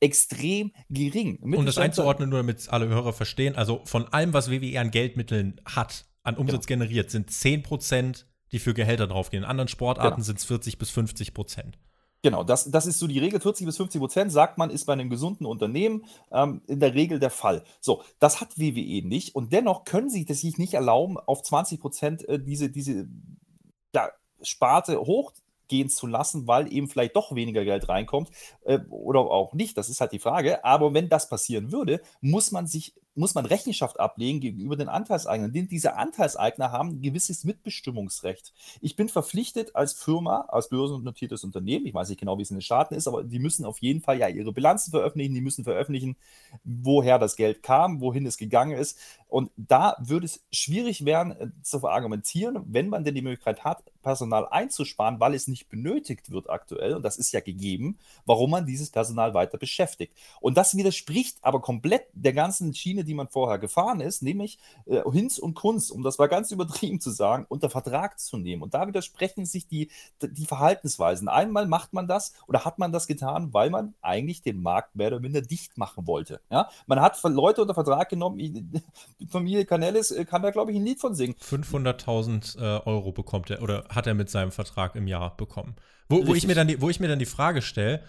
S2: extrem gering.
S1: Um das einzuordnen, nur damit alle Hörer verstehen, also von allem, was WWE an Geldmitteln hat, an Umsatz genau. generiert, sind 10%, die für Gehälter draufgehen. In anderen Sportarten genau. sind es 40 bis 50 Prozent.
S2: Genau, das, das ist so die Regel. 40 bis 50 Prozent, sagt man, ist bei einem gesunden Unternehmen ähm, in der Regel der Fall. So, das hat WWE nicht und dennoch können sie das sich nicht erlauben, auf 20 Prozent äh, diese, diese ja, Sparte hochgehen zu lassen, weil eben vielleicht doch weniger Geld reinkommt äh, oder auch nicht. Das ist halt die Frage. Aber wenn das passieren würde, muss man sich muss man Rechenschaft ablegen gegenüber den Anteilseignern. Denn diese Anteilseigner haben ein gewisses Mitbestimmungsrecht. Ich bin verpflichtet als Firma, als börsennotiertes Unternehmen, ich weiß nicht genau, wie es in den Staaten ist, aber die müssen auf jeden Fall ja ihre Bilanzen veröffentlichen, die müssen veröffentlichen, woher das Geld kam, wohin es gegangen ist. Und da würde es schwierig werden, äh, zu verargumentieren, wenn man denn die Möglichkeit hat, Personal einzusparen, weil es nicht benötigt wird aktuell, und das ist ja gegeben, warum man dieses Personal weiter beschäftigt. Und das widerspricht aber komplett der ganzen Schiene, die man vorher gefahren ist, nämlich äh, Hinz und Kunz, um das mal ganz übertrieben zu sagen, unter Vertrag zu nehmen. Und da widersprechen sich die, die Verhaltensweisen. Einmal macht man das oder hat man das getan, weil man eigentlich den Markt mehr oder minder dicht machen wollte. Ja? Man hat Leute unter Vertrag genommen, die Familie Canellis äh, kann da, glaube ich, ein Lied von singen.
S1: 500.000 äh, Euro bekommt er oder hat er mit seinem Vertrag im Jahr bekommen. Wo, wo ich, mir dann die, wo ich mir dann die Frage stelle,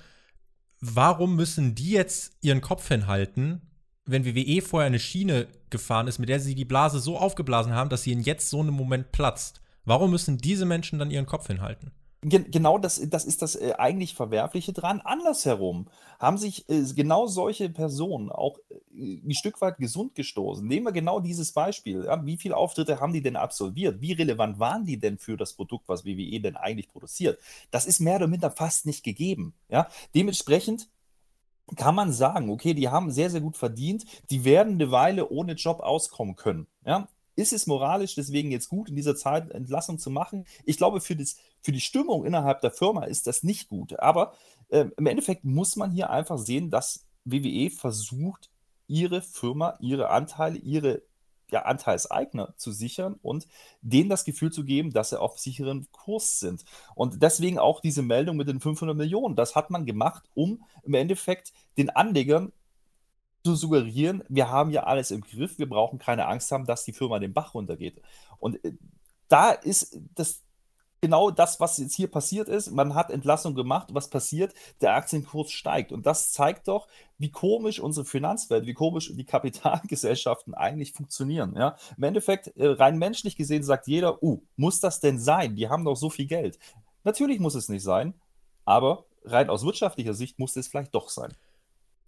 S1: warum müssen die jetzt ihren Kopf hinhalten wenn WWE vorher eine Schiene gefahren ist, mit der sie die Blase so aufgeblasen haben, dass sie in jetzt so einem Moment platzt. Warum müssen diese Menschen dann ihren Kopf hinhalten?
S2: Genau das, das ist das äh, eigentlich Verwerfliche dran. Andersherum haben sich äh, genau solche Personen auch äh, ein Stück weit gesund gestoßen. Nehmen wir genau dieses Beispiel. Wie viele Auftritte haben die denn absolviert? Wie relevant waren die denn für das Produkt, was WWE denn eigentlich produziert? Das ist mehr oder minder fast nicht gegeben. Ja? Dementsprechend kann man sagen, okay, die haben sehr, sehr gut verdient, die werden eine Weile ohne Job auskommen können. Ja? Ist es moralisch deswegen jetzt gut, in dieser Zeit Entlassung zu machen? Ich glaube, für, das, für die Stimmung innerhalb der Firma ist das nicht gut. Aber äh, im Endeffekt muss man hier einfach sehen, dass WWE versucht, ihre Firma, ihre Anteile, ihre ja, Anteilseigner zu sichern und denen das Gefühl zu geben, dass sie auf sicheren Kurs sind. Und deswegen auch diese Meldung mit den 500 Millionen. Das hat man gemacht, um im Endeffekt den Anlegern zu suggerieren, wir haben ja alles im Griff, wir brauchen keine Angst haben, dass die Firma den Bach runtergeht. Und äh, da ist das genau das, was jetzt hier passiert ist. Man hat Entlassung gemacht. Was passiert? Der Aktienkurs steigt. Und das zeigt doch, wie komisch unsere Finanzwelt, wie komisch die Kapitalgesellschaften eigentlich funktionieren. Ja? Im Endeffekt, äh, rein menschlich gesehen, sagt jeder, uh, muss das denn sein? Die haben doch so viel Geld. Natürlich muss es nicht sein, aber rein aus wirtschaftlicher Sicht muss es vielleicht doch sein.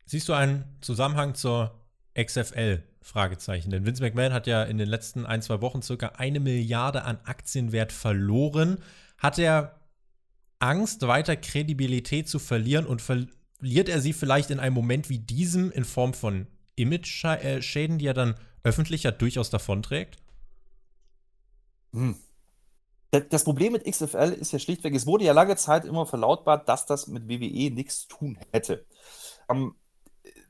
S1: Siehst du einen Zusammenhang zur XFL? Fragezeichen. Denn Vince McMahon hat ja in den letzten ein, zwei Wochen circa eine Milliarde an Aktienwert verloren. Hat er Angst, weiter Kredibilität zu verlieren und verliert er sie vielleicht in einem Moment wie diesem in Form von Image-Schäden, die er dann öffentlich ja durchaus davonträgt?
S2: Hm. Das Problem mit XFL ist ja schlichtweg, es wurde ja lange Zeit immer verlautbart, dass das mit WWE nichts zu tun hätte. Ähm,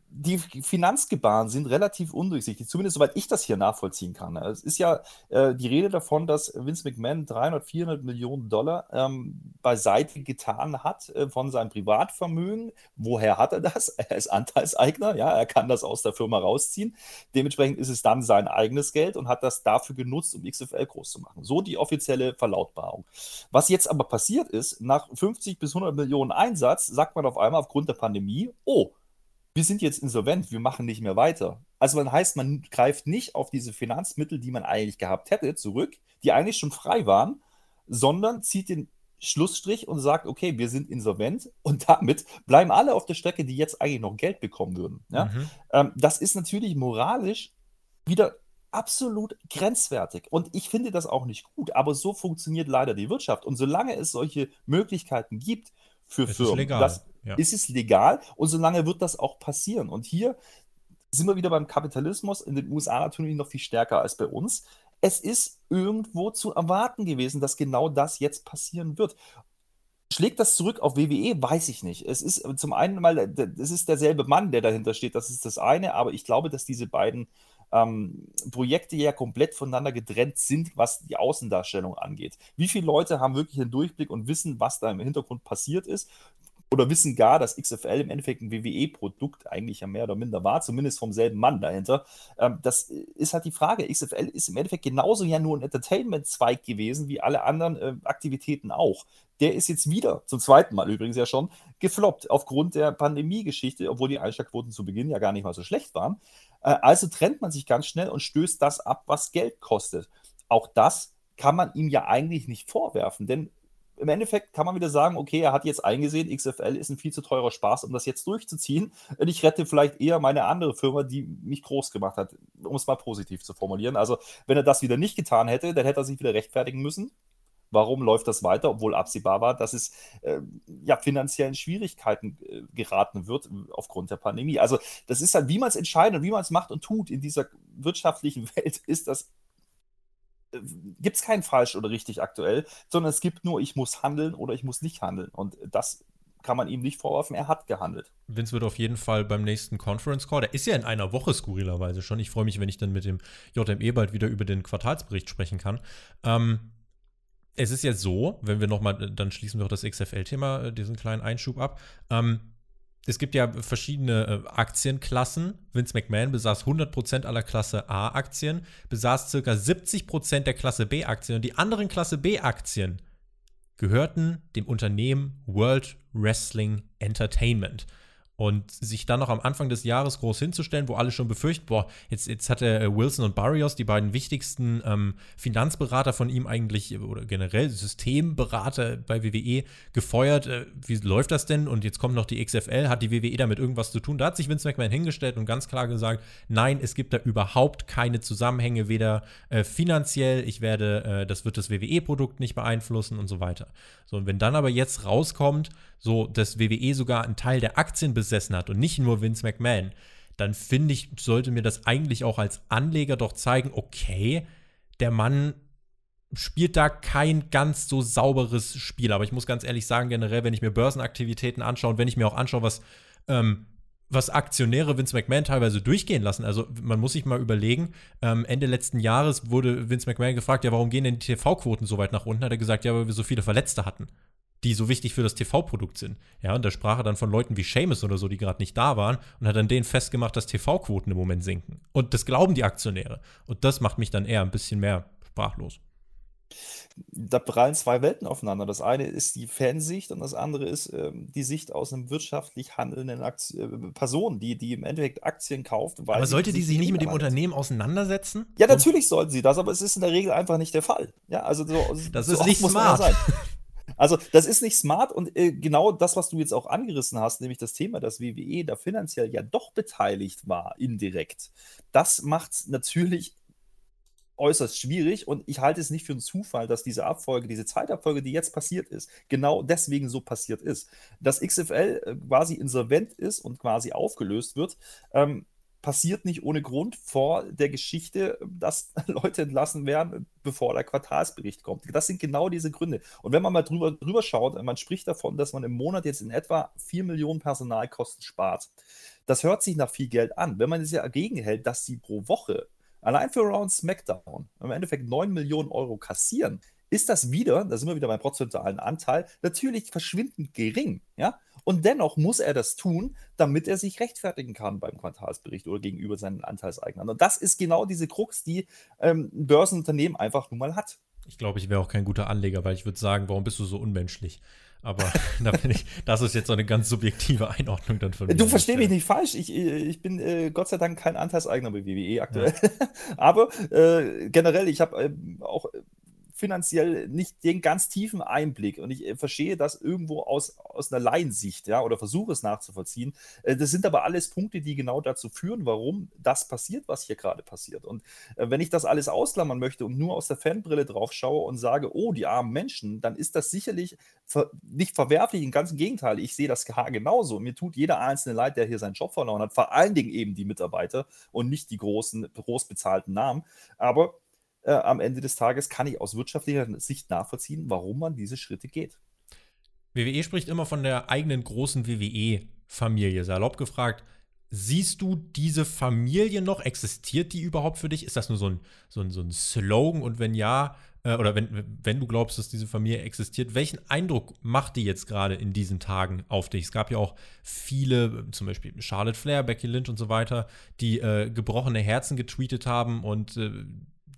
S2: die Finanzgebaren sind relativ undurchsichtig, zumindest soweit ich das hier nachvollziehen kann. Es ist ja äh, die Rede davon, dass Vince McMahon 300, 400 Millionen Dollar ähm, beiseite getan hat äh, von seinem Privatvermögen. Woher hat er das? Er ist Anteilseigner, ja, er kann das aus der Firma rausziehen. Dementsprechend ist es dann sein eigenes Geld und hat das dafür genutzt, um XFL groß zu machen. So die offizielle Verlautbarung. Was jetzt aber passiert ist, nach 50 bis 100 Millionen Einsatz, sagt man auf einmal aufgrund der Pandemie, oh, wir sind jetzt insolvent, wir machen nicht mehr weiter. Also man heißt, man greift nicht auf diese Finanzmittel, die man eigentlich gehabt hätte, zurück, die eigentlich schon frei waren, sondern zieht den Schlussstrich und sagt, okay, wir sind insolvent und damit bleiben alle auf der Strecke, die jetzt eigentlich noch Geld bekommen würden. Ja? Mhm. Ähm, das ist natürlich moralisch wieder absolut grenzwertig. Und ich finde das auch nicht gut, aber so funktioniert leider die Wirtschaft. Und solange es solche Möglichkeiten gibt für es Firmen, das, ja. ist es legal und solange wird das auch passieren. Und hier sind wir wieder beim Kapitalismus, in den USA natürlich noch viel stärker als bei uns. Es ist irgendwo zu erwarten gewesen, dass genau das jetzt passieren wird. Schlägt das zurück auf WWE? Weiß ich nicht. Es ist zum einen mal, es ist derselbe Mann, der dahinter steht, das ist das eine, aber ich glaube, dass diese beiden ähm, Projekte ja komplett voneinander getrennt sind, was die Außendarstellung angeht. Wie viele Leute haben wirklich einen Durchblick und wissen, was da im Hintergrund passiert ist? oder wissen gar, dass XFL im Endeffekt ein WWE-Produkt eigentlich ja mehr oder minder war, zumindest vom selben Mann dahinter. Ähm, das ist halt die Frage. XFL ist im Endeffekt genauso ja nur ein Entertainment-Zweig gewesen wie alle anderen äh, Aktivitäten auch. Der ist jetzt wieder, zum zweiten Mal übrigens ja schon, gefloppt aufgrund der Pandemie-Geschichte, obwohl die Einschlagquoten zu Beginn ja gar nicht mal so schlecht waren. Äh, also trennt man sich ganz schnell und stößt das ab, was Geld kostet. Auch das kann man ihm ja eigentlich nicht vorwerfen, denn im Endeffekt kann man wieder sagen, okay, er hat jetzt eingesehen, XFL ist ein viel zu teurer Spaß, um das jetzt durchzuziehen. Und ich rette vielleicht eher meine andere Firma, die mich groß gemacht hat, um es mal positiv zu formulieren. Also, wenn er das wieder nicht getan hätte, dann hätte er sich wieder rechtfertigen müssen. Warum läuft das weiter, obwohl absehbar war, dass es äh, ja finanziellen Schwierigkeiten äh, geraten wird aufgrund der Pandemie? Also, das ist halt, wie man es entscheidet und wie man es macht und tut in dieser wirtschaftlichen Welt, ist das gibt es kein falsch oder richtig aktuell, sondern es gibt nur, ich muss handeln oder ich muss nicht handeln. Und das kann man ihm nicht vorwerfen, er hat gehandelt.
S1: Vince wird auf jeden Fall beim nächsten Conference Call, der ist ja in einer Woche skurrilerweise schon. Ich freue mich, wenn ich dann mit dem JME bald wieder über den Quartalsbericht sprechen kann. Ähm, es ist jetzt so, wenn wir nochmal, dann schließen wir auch das XFL-Thema, äh, diesen kleinen Einschub ab. Ähm, es gibt ja verschiedene äh, Aktienklassen. Vince McMahon besaß 100% aller Klasse A-Aktien, besaß ca. 70% der Klasse B-Aktien und die anderen Klasse B-Aktien gehörten dem Unternehmen World Wrestling Entertainment. Und sich dann noch am Anfang des Jahres groß hinzustellen, wo alle schon befürchten, boah, jetzt, jetzt hat er äh, Wilson und Barrios, die beiden wichtigsten ähm, Finanzberater von ihm eigentlich, oder generell Systemberater bei WWE, gefeuert. Äh, wie läuft das denn? Und jetzt kommt noch die XFL, hat die WWE damit irgendwas zu tun? Da hat sich Vince McMahon hingestellt und ganz klar gesagt, nein, es gibt da überhaupt keine Zusammenhänge, weder äh, finanziell, ich werde, äh, das wird das WWE-Produkt nicht beeinflussen und so weiter. So, und wenn dann aber jetzt rauskommt, so dass WWE sogar einen Teil der Aktien besessen hat und nicht nur Vince McMahon, dann finde ich, sollte mir das eigentlich auch als Anleger doch zeigen, okay, der Mann spielt da kein ganz so sauberes Spiel. Aber ich muss ganz ehrlich sagen, generell, wenn ich mir Börsenaktivitäten anschaue und wenn ich mir auch anschaue, was, ähm, was Aktionäre Vince McMahon teilweise durchgehen lassen. Also man muss sich mal überlegen, ähm, Ende letzten Jahres wurde Vince McMahon gefragt, ja, warum gehen denn die TV-Quoten so weit nach unten? Hat er gesagt, ja, weil wir so viele Verletzte hatten die so wichtig für das TV-Produkt sind. Ja, und da sprach er dann von Leuten wie Seamus oder so, die gerade nicht da waren und hat dann denen festgemacht, dass TV-Quoten im Moment sinken. Und das glauben die Aktionäre. Und das macht mich dann eher ein bisschen mehr sprachlos.
S2: Da prallen zwei Welten aufeinander. Das eine ist die Fansicht und das andere ist ähm, die Sicht aus einem wirtschaftlich handelnden Aktie äh, Person, die, die im Endeffekt Aktien kauft.
S1: aber sollte die sich nicht mit dem Unternehmen auseinandersetzen?
S2: Ja, natürlich sollten sie das, aber es ist in der Regel einfach nicht der Fall. Ja, also so,
S1: das so ist nicht smart.
S2: Also, das ist nicht smart und äh, genau das, was du jetzt auch angerissen hast, nämlich das Thema, dass WWE da finanziell ja doch beteiligt war, indirekt. Das macht es natürlich äußerst schwierig und ich halte es nicht für einen Zufall, dass diese Abfolge, diese Zeitabfolge, die jetzt passiert ist, genau deswegen so passiert ist. Dass XFL äh, quasi insolvent ist und quasi aufgelöst wird, ähm, passiert nicht ohne Grund vor der Geschichte, dass Leute entlassen werden, bevor der Quartalsbericht kommt. Das sind genau diese Gründe. Und wenn man mal drüber, drüber schaut, man spricht davon, dass man im Monat jetzt in etwa 4 Millionen Personalkosten spart. Das hört sich nach viel Geld an. Wenn man es ja dagegen hält, dass sie pro Woche allein für Round SmackDown im Endeffekt 9 Millionen Euro kassieren, ist das wieder, da sind wir wieder beim prozentualen Anteil, natürlich verschwindend gering. Ja? Und dennoch muss er das tun, damit er sich rechtfertigen kann beim Quartalsbericht oder gegenüber seinen Anteilseignern. Und das ist genau diese Krux, die ähm, ein Börsenunternehmen einfach nun mal hat.
S1: Ich glaube, ich wäre auch kein guter Anleger, weil ich würde sagen, warum bist du so unmenschlich? Aber da ich, das ist jetzt so eine ganz subjektive Einordnung dann von
S2: mir. Du verstehst mich nicht falsch. Ich, ich bin äh, Gott sei Dank kein Anteilseigner bei WWE aktuell. Ja. Aber äh, generell, ich habe äh, auch finanziell nicht den ganz tiefen Einblick und ich äh, verstehe das irgendwo aus, aus einer Laiensicht, ja, oder versuche es nachzuvollziehen. Äh, das sind aber alles Punkte, die genau dazu führen, warum das passiert, was hier gerade passiert. Und äh, wenn ich das alles ausklammern möchte und nur aus der Fanbrille drauf schaue und sage, oh, die armen Menschen, dann ist das sicherlich nicht verwerflich, im ganzen Gegenteil. Ich sehe das genauso. Mir tut jeder einzelne leid, der hier seinen Job verloren hat, vor allen Dingen eben die Mitarbeiter und nicht die großen, groß bezahlten Namen. Aber äh, am Ende des Tages kann ich aus wirtschaftlicher Sicht nachvollziehen, warum man diese Schritte geht.
S1: WWE spricht immer von der eigenen großen WWE-Familie. Salopp gefragt, siehst du diese Familie noch? Existiert die überhaupt für dich? Ist das nur so ein, so ein, so ein Slogan? Und wenn ja, äh, oder wenn, wenn du glaubst, dass diese Familie existiert, welchen Eindruck macht die jetzt gerade in diesen Tagen auf dich? Es gab ja auch viele, zum Beispiel Charlotte Flair, Becky Lynch und so weiter, die äh, gebrochene Herzen getweetet haben und äh,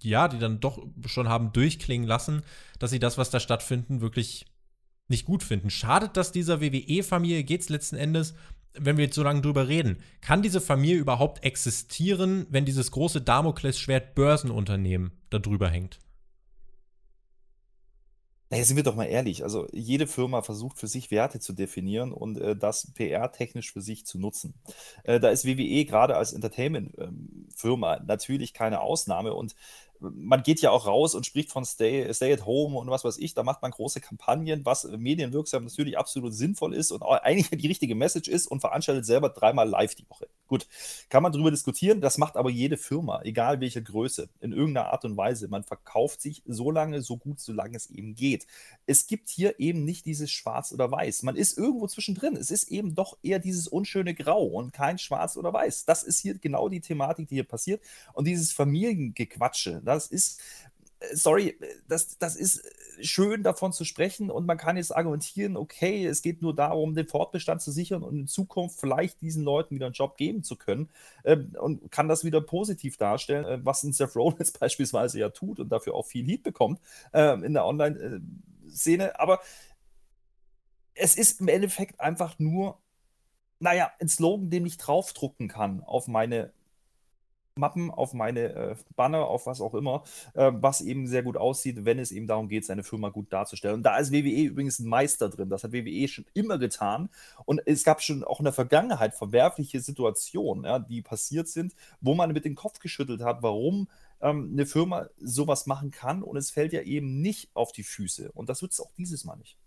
S1: ja, die dann doch schon haben durchklingen lassen, dass sie das, was da stattfinden, wirklich nicht gut finden. Schadet das dieser WWE-Familie? Geht es letzten Endes, wenn wir jetzt so lange drüber reden, kann diese Familie überhaupt existieren, wenn dieses große Damoklesschwert Börsenunternehmen da drüber hängt?
S2: Naja, sind wir doch mal ehrlich. Also jede Firma versucht für sich Werte zu definieren und äh, das PR-technisch für sich zu nutzen. Äh, da ist WWE gerade als Entertainment-Firma ähm, natürlich keine Ausnahme und man geht ja auch raus und spricht von Stay, Stay at Home und was weiß ich. Da macht man große Kampagnen, was medienwirksam natürlich absolut sinnvoll ist und eigentlich die richtige Message ist und veranstaltet selber dreimal live die Woche. Gut, kann man darüber diskutieren. Das macht aber jede Firma, egal welche Größe, in irgendeiner Art und Weise. Man verkauft sich so lange, so gut, solange es eben geht. Es gibt hier eben nicht dieses Schwarz oder Weiß. Man ist irgendwo zwischendrin. Es ist eben doch eher dieses unschöne Grau und kein Schwarz oder Weiß. Das ist hier genau die Thematik, die hier passiert. Und dieses Familiengequatsche, das ist, sorry, das, das ist schön davon zu sprechen und man kann jetzt argumentieren, okay, es geht nur darum, den Fortbestand zu sichern und in Zukunft vielleicht diesen Leuten wieder einen Job geben zu können ähm, und kann das wieder positiv darstellen, äh, was ein Seth Rollins beispielsweise ja tut und dafür auch viel Heat bekommt äh, in der Online-Szene. Aber es ist im Endeffekt einfach nur, naja, ein Slogan, den ich draufdrucken kann auf meine Mappen, auf meine äh, Banner, auf was auch immer, äh, was eben sehr gut aussieht, wenn es eben darum geht, seine Firma gut darzustellen. Und da ist WWE übrigens ein Meister drin. Das hat WWE schon immer getan. Und es gab schon auch in der Vergangenheit verwerfliche Situationen, ja, die passiert sind, wo man mit dem Kopf geschüttelt hat, warum ähm, eine Firma sowas machen kann. Und es fällt ja eben nicht auf die Füße. Und das wird es auch dieses Mal nicht.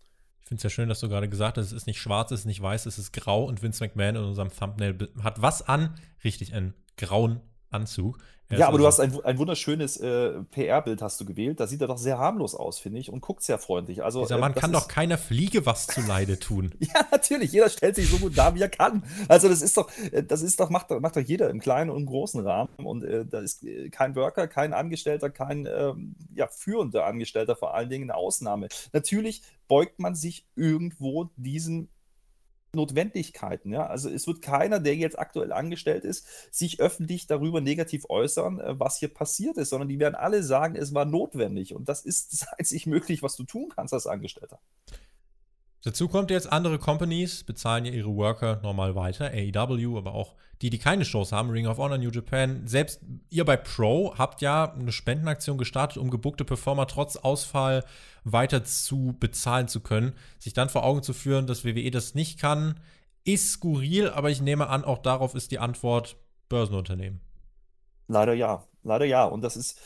S1: Ich finde es ja schön, dass du gerade gesagt hast, es ist nicht schwarz, es ist nicht weiß, es ist grau und Vince McMahon in unserem Thumbnail hat was an? Richtig, einen grauen Anzug.
S2: Er ja, aber du hast ein, ein wunderschönes äh, PR-Bild hast du gewählt. Da sieht er doch sehr harmlos aus, finde ich, und guckt sehr freundlich. Also,
S1: Dieser Mann äh, kann doch keiner Fliege was zuleide tun.
S2: ja, natürlich. Jeder stellt sich so gut dar, wie er kann. Also das ist doch, äh, das ist doch, macht, macht doch jeder im kleinen und im großen Rahmen. Und äh, da ist äh, kein Worker, kein Angestellter, kein ähm, ja, führender Angestellter vor allen Dingen eine Ausnahme. Natürlich beugt man sich irgendwo diesem Notwendigkeiten. Ja? Also es wird keiner, der jetzt aktuell angestellt ist, sich öffentlich darüber negativ äußern, äh, was hier passiert ist, sondern die werden alle sagen, es war notwendig. Und das ist das einzig möglich, was du tun kannst als Angestellter.
S1: Dazu kommt jetzt, andere Companies bezahlen ja ihre Worker normal weiter, AEW, aber auch die, die keine Shows haben, Ring of Honor, New Japan. Selbst ihr bei Pro habt ja eine Spendenaktion gestartet, um gebuckte Performer trotz Ausfall weiter zu bezahlen zu können. Sich dann vor Augen zu führen, dass WWE das nicht kann, ist skurril, aber ich nehme an, auch darauf ist die Antwort Börsenunternehmen.
S2: Leider ja, leider ja. Und das ist,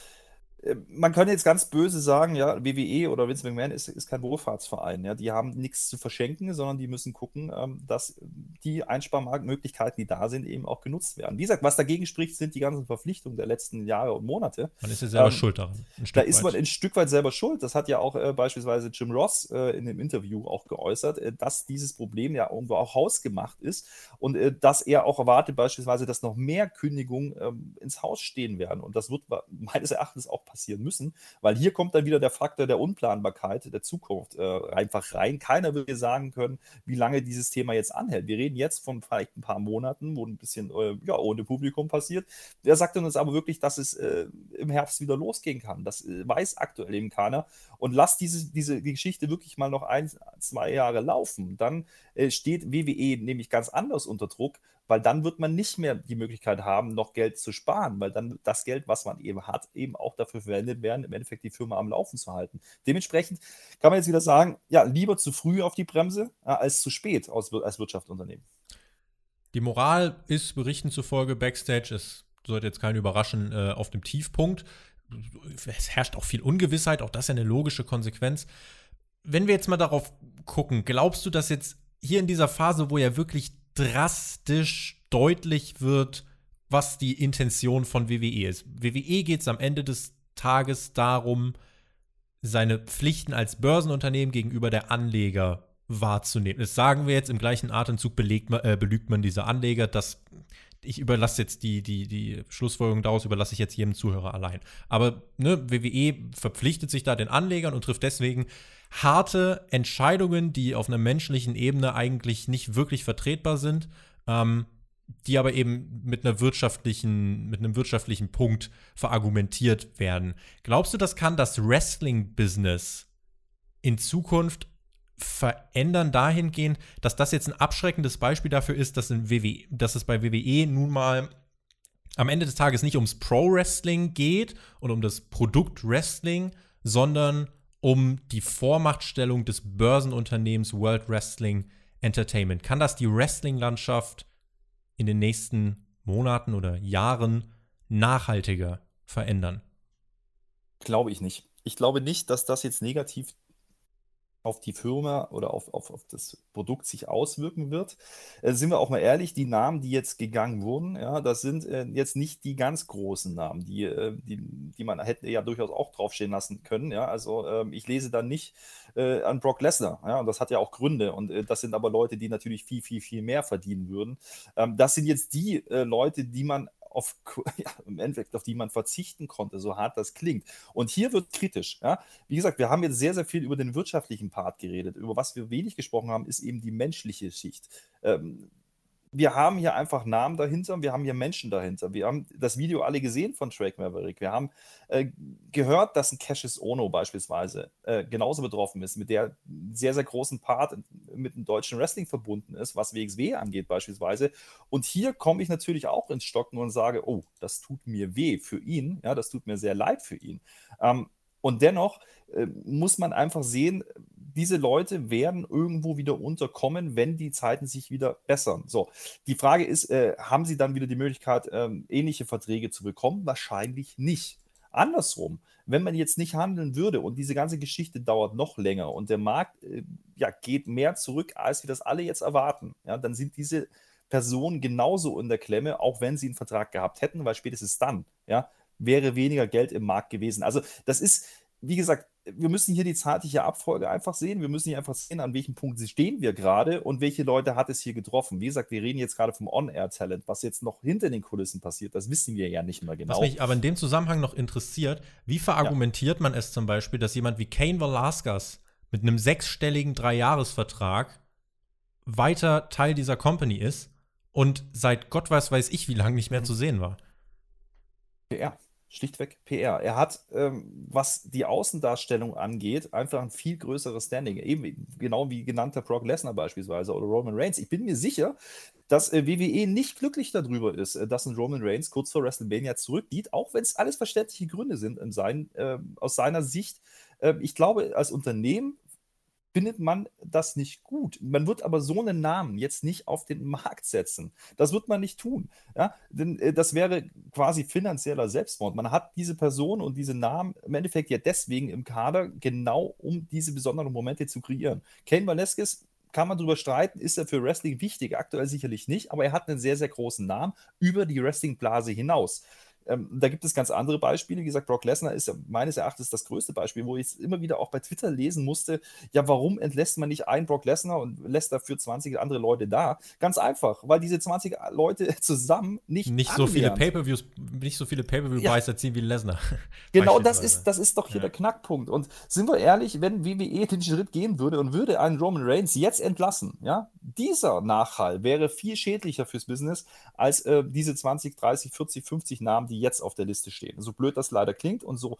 S2: man könnte jetzt ganz böse sagen, ja, WWE oder Vince McMahon ist, ist kein Wohlfahrtsverein. Ja, die haben nichts zu verschenken, sondern die müssen gucken, ähm, dass die Einsparmöglichkeiten, die da sind, eben auch genutzt werden. Wie gesagt, was dagegen spricht, sind die ganzen Verpflichtungen der letzten Jahre und Monate.
S1: Man ist ja selber ähm, schuld daran.
S2: Da ist man ein Stück weit selber schuld. Das hat ja auch äh, beispielsweise Jim Ross äh, in dem Interview auch geäußert, äh, dass dieses Problem ja irgendwo auch hausgemacht ist und äh, dass er auch erwartet beispielsweise, dass noch mehr Kündigungen ähm, ins Haus stehen werden. Und das wird meines Erachtens auch passieren passieren müssen, weil hier kommt dann wieder der Faktor der Unplanbarkeit der Zukunft äh, einfach rein. Keiner will mir sagen können, wie lange dieses Thema jetzt anhält. Wir reden jetzt von vielleicht ein paar Monaten, wo ein bisschen äh, ja, ohne Publikum passiert. Der sagt uns aber wirklich, dass es äh, im Herbst wieder losgehen kann. Das äh, weiß aktuell eben keiner. Und lasst diese, diese Geschichte wirklich mal noch ein, zwei Jahre laufen. Dann äh, steht WWE nämlich ganz anders unter Druck weil dann wird man nicht mehr die Möglichkeit haben, noch Geld zu sparen, weil dann das Geld, was man eben hat, eben auch dafür verwendet werden, im Endeffekt die Firma am Laufen zu halten. Dementsprechend kann man jetzt wieder sagen, ja, lieber zu früh auf die Bremse ja, als zu spät als, als Wirtschaftsunternehmen.
S1: Die Moral ist Berichten zufolge Backstage, es sollte jetzt keinen überraschen, äh, auf dem Tiefpunkt. Es herrscht auch viel Ungewissheit, auch das ist ja eine logische Konsequenz. Wenn wir jetzt mal darauf gucken, glaubst du, dass jetzt hier in dieser Phase, wo ja wirklich drastisch deutlich wird, was die Intention von WWE ist. WWE geht es am Ende des Tages darum, seine Pflichten als Börsenunternehmen gegenüber der Anleger wahrzunehmen. Das sagen wir jetzt im gleichen Atemzug, belegt äh, belügt man diese Anleger. Das, ich überlasse jetzt die, die, die Schlussfolgerung daraus, überlasse ich jetzt jedem Zuhörer allein. Aber ne, WWE verpflichtet sich da den Anlegern und trifft deswegen harte Entscheidungen, die auf einer menschlichen Ebene eigentlich nicht wirklich vertretbar sind, ähm, die aber eben mit einer wirtschaftlichen, mit einem wirtschaftlichen Punkt verargumentiert werden. Glaubst du, das kann das Wrestling-Business in Zukunft verändern dahingehend, dass das jetzt ein abschreckendes Beispiel dafür ist, dass, in WWE, dass es bei WWE nun mal am Ende des Tages nicht ums Pro-Wrestling geht und um das Produkt Wrestling, sondern um die Vormachtstellung des Börsenunternehmens World Wrestling Entertainment. Kann das die Wrestling-Landschaft in den nächsten Monaten oder Jahren nachhaltiger verändern?
S2: Glaube ich nicht. Ich glaube nicht, dass das jetzt negativ auf die Firma oder auf, auf, auf das Produkt sich auswirken wird. Äh, sind wir auch mal ehrlich, die Namen, die jetzt gegangen wurden, ja, das sind äh, jetzt nicht die ganz großen Namen, die, äh, die, die man hätte ja durchaus auch draufstehen lassen können. Ja. Also ähm, ich lese da nicht äh, an Brock Lesnar, ja, und das hat ja auch Gründe. Und äh, das sind aber Leute, die natürlich viel, viel, viel mehr verdienen würden. Ähm, das sind jetzt die äh, Leute, die man auf, ja, im Endeffekt, auf die man verzichten konnte, so hart das klingt. Und hier wird kritisch. Ja? Wie gesagt, wir haben jetzt sehr, sehr viel über den wirtschaftlichen Part geredet. Über was wir wenig gesprochen haben, ist eben die menschliche Schicht. Ähm, wir haben hier einfach Namen dahinter, wir haben hier Menschen dahinter. Wir haben das Video alle gesehen von Drake Maverick. Wir haben äh, gehört, dass ein Cassius Ono beispielsweise äh, genauso betroffen ist, mit der sehr, sehr großen Part mit dem deutschen Wrestling verbunden ist, was WXW angeht beispielsweise. Und hier komme ich natürlich auch ins Stocken und sage, oh, das tut mir weh für ihn, ja, das tut mir sehr leid für ihn. Ähm, und dennoch äh, muss man einfach sehen, diese Leute werden irgendwo wieder unterkommen, wenn die Zeiten sich wieder bessern. So, die Frage ist, äh, haben sie dann wieder die Möglichkeit, ähm, ähnliche Verträge zu bekommen? Wahrscheinlich nicht. Andersrum, wenn man jetzt nicht handeln würde und diese ganze Geschichte dauert noch länger und der Markt äh, ja, geht mehr zurück, als wir das alle jetzt erwarten, ja, dann sind diese Personen genauso in der Klemme, auch wenn sie einen Vertrag gehabt hätten, weil spätestens dann ja, wäre weniger Geld im Markt gewesen. Also das ist, wie gesagt, wir müssen hier die zeitliche Abfolge einfach sehen. Wir müssen hier einfach sehen, an welchem Punkt stehen wir gerade und welche Leute hat es hier getroffen. Wie gesagt, wir reden jetzt gerade vom On-Air-Talent. Was jetzt noch hinter den Kulissen passiert, das wissen wir ja nicht mehr genau.
S1: Was mich aber in dem Zusammenhang noch interessiert, wie verargumentiert ja. man es zum Beispiel, dass jemand wie Kane Velasquez mit einem sechsstelligen Dreijahresvertrag weiter Teil dieser Company ist und seit Gott weiß weiß ich wie lange nicht mehr mhm. zu sehen war?
S2: Ja, Schlichtweg PR. Er hat, ähm, was die Außendarstellung angeht, einfach ein viel größeres Standing. Eben genau wie genannter Brock Lesnar beispielsweise oder Roman Reigns. Ich bin mir sicher, dass äh, WWE nicht glücklich darüber ist, äh, dass ein Roman Reigns kurz vor WrestleMania zurückgeht, auch wenn es alles verständliche Gründe sind sein, äh, aus seiner Sicht. Ähm, ich glaube, als Unternehmen findet man das nicht gut. Man wird aber so einen Namen jetzt nicht auf den Markt setzen. Das wird man nicht tun. Ja? Denn äh, das wäre quasi finanzieller Selbstmord. Man hat diese Person und diese Namen im Endeffekt ja deswegen im Kader, genau um diese besonderen Momente zu kreieren. Kane Velasquez kann man darüber streiten, ist er für Wrestling wichtig? Aktuell sicherlich nicht, aber er hat einen sehr, sehr großen Namen über die Wrestling-Blase hinaus. Ähm, da gibt es ganz andere Beispiele. Wie gesagt, Brock Lesnar ist ja meines Erachtens das größte Beispiel, wo ich immer wieder auch bei Twitter lesen musste, ja, warum entlässt man nicht einen Brock Lesnar und lässt dafür 20 andere Leute da? Ganz einfach, weil diese 20 Leute zusammen nicht
S1: nicht so viele Pay-per-Views, nicht so viele Pay-per-View-Buys ja. erzielen wie Lesnar.
S2: Genau, das ist, das ist doch hier ja. der Knackpunkt. Und sind wir ehrlich, wenn WWE den Schritt gehen würde und würde einen Roman Reigns jetzt entlassen, ja, dieser Nachhall wäre viel schädlicher fürs Business als äh, diese 20, 30, 40, 50 Namen, die jetzt auf der Liste stehen. So blöd das leider klingt und so,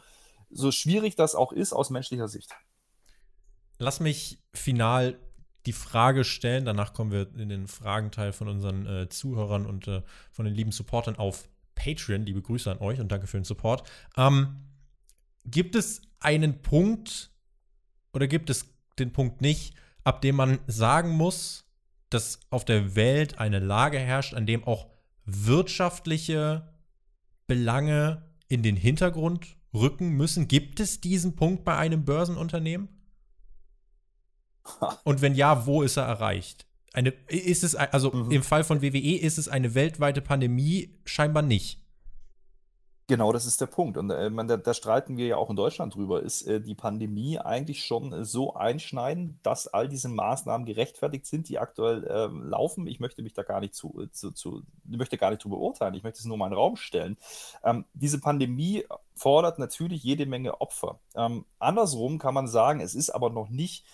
S2: so schwierig das auch ist aus menschlicher Sicht.
S1: Lass mich final die Frage stellen, danach kommen wir in den Fragenteil von unseren äh, Zuhörern und äh, von den lieben Supportern auf Patreon. Liebe Grüße an euch und danke für den Support. Ähm, gibt es einen Punkt oder gibt es den Punkt nicht, ab dem man sagen muss, dass auf der Welt eine Lage herrscht, an dem auch wirtschaftliche Belange in den Hintergrund rücken müssen? Gibt es diesen Punkt bei einem Börsenunternehmen? Und wenn ja, wo ist er erreicht? Eine, ist es, also mhm. im Fall von WWE ist es eine weltweite Pandemie scheinbar nicht.
S2: Genau, das ist der Punkt. Und äh, man, da, da streiten wir ja auch in Deutschland drüber. Ist äh, die Pandemie eigentlich schon äh, so einschneidend, dass all diese Maßnahmen gerechtfertigt sind, die aktuell äh, laufen? Ich möchte mich da gar nicht zu, äh, zu, zu, möchte gar nicht zu beurteilen. Ich möchte es nur mal in den Raum stellen. Ähm, diese Pandemie fordert natürlich jede Menge Opfer. Ähm, andersrum kann man sagen, es ist aber noch nicht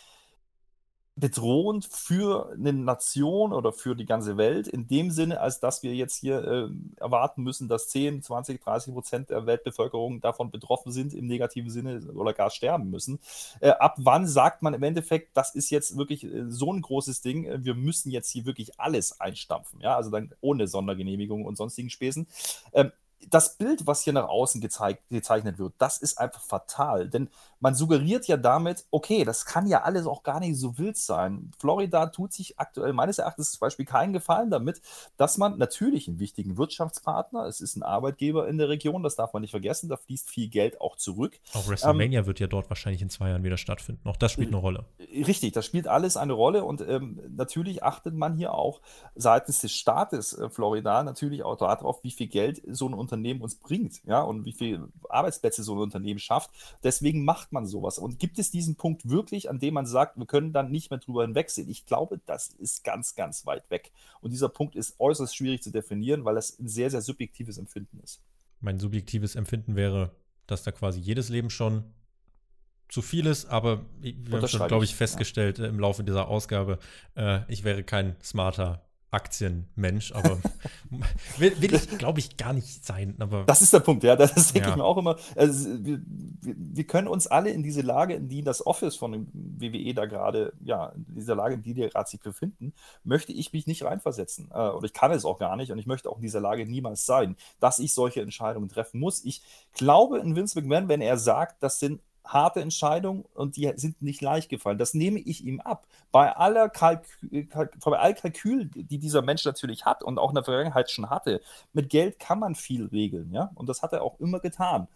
S2: bedrohend für eine Nation oder für die ganze Welt, in dem Sinne, als dass wir jetzt hier äh, erwarten müssen, dass 10, 20, 30 Prozent der Weltbevölkerung davon betroffen sind, im negativen Sinne oder gar sterben müssen. Äh, ab wann sagt man im Endeffekt, das ist jetzt wirklich äh, so ein großes Ding, äh, wir müssen jetzt hier wirklich alles einstampfen, ja, also dann ohne Sondergenehmigung und sonstigen Späßen. Ähm, das Bild, was hier nach außen gezeigt, gezeichnet wird, das ist einfach fatal. Denn man suggeriert ja damit, okay, das kann ja alles auch gar nicht so wild sein. Florida tut sich aktuell meines Erachtens zum Beispiel keinen Gefallen damit, dass man natürlich einen wichtigen Wirtschaftspartner, es ist ein Arbeitgeber in der Region, das darf man nicht vergessen, da fließt viel Geld auch zurück.
S1: Auch WrestleMania ähm, wird ja dort wahrscheinlich in zwei Jahren wieder stattfinden. Auch das spielt eine Rolle.
S2: Richtig, das spielt alles eine Rolle und ähm, natürlich achtet man hier auch seitens des Staates äh, Florida natürlich auch darauf, wie viel Geld so ein Unternehmen uns bringt, ja, und wie viele Arbeitsplätze so ein Unternehmen schafft. Deswegen macht macht man sowas? Und gibt es diesen Punkt wirklich, an dem man sagt, wir können dann nicht mehr drüber hinwegsehen? Ich glaube, das ist ganz, ganz weit weg. Und dieser Punkt ist äußerst schwierig zu definieren, weil das ein sehr, sehr subjektives Empfinden ist.
S1: Mein subjektives Empfinden wäre, dass da quasi jedes Leben schon zu viel ist, aber wir haben schon, glaube ich, festgestellt ja. im Laufe dieser Ausgabe, äh, ich wäre kein smarter Aktienmensch, aber will, will, ich, glaube ich, gar nicht sein. Aber
S2: das ist der Punkt, ja. Das denke ja. ich mir auch immer. Also, wir, wir, können uns alle in diese Lage, in die das Office von dem WWE da gerade, ja, in dieser Lage, in die die gerade sich befinden, möchte ich mich nicht reinversetzen. Äh, oder ich kann es auch gar nicht und ich möchte auch in dieser Lage niemals sein, dass ich solche Entscheidungen treffen muss. Ich glaube in Vince McMahon, wenn er sagt, das sind harte Entscheidungen und die sind nicht leicht gefallen. Das nehme ich ihm ab. Bei aller Kalkül, bei all Kalkül, die dieser Mensch natürlich hat und auch in der Vergangenheit schon hatte, mit Geld kann man viel regeln, ja. Und das hat er auch immer getan.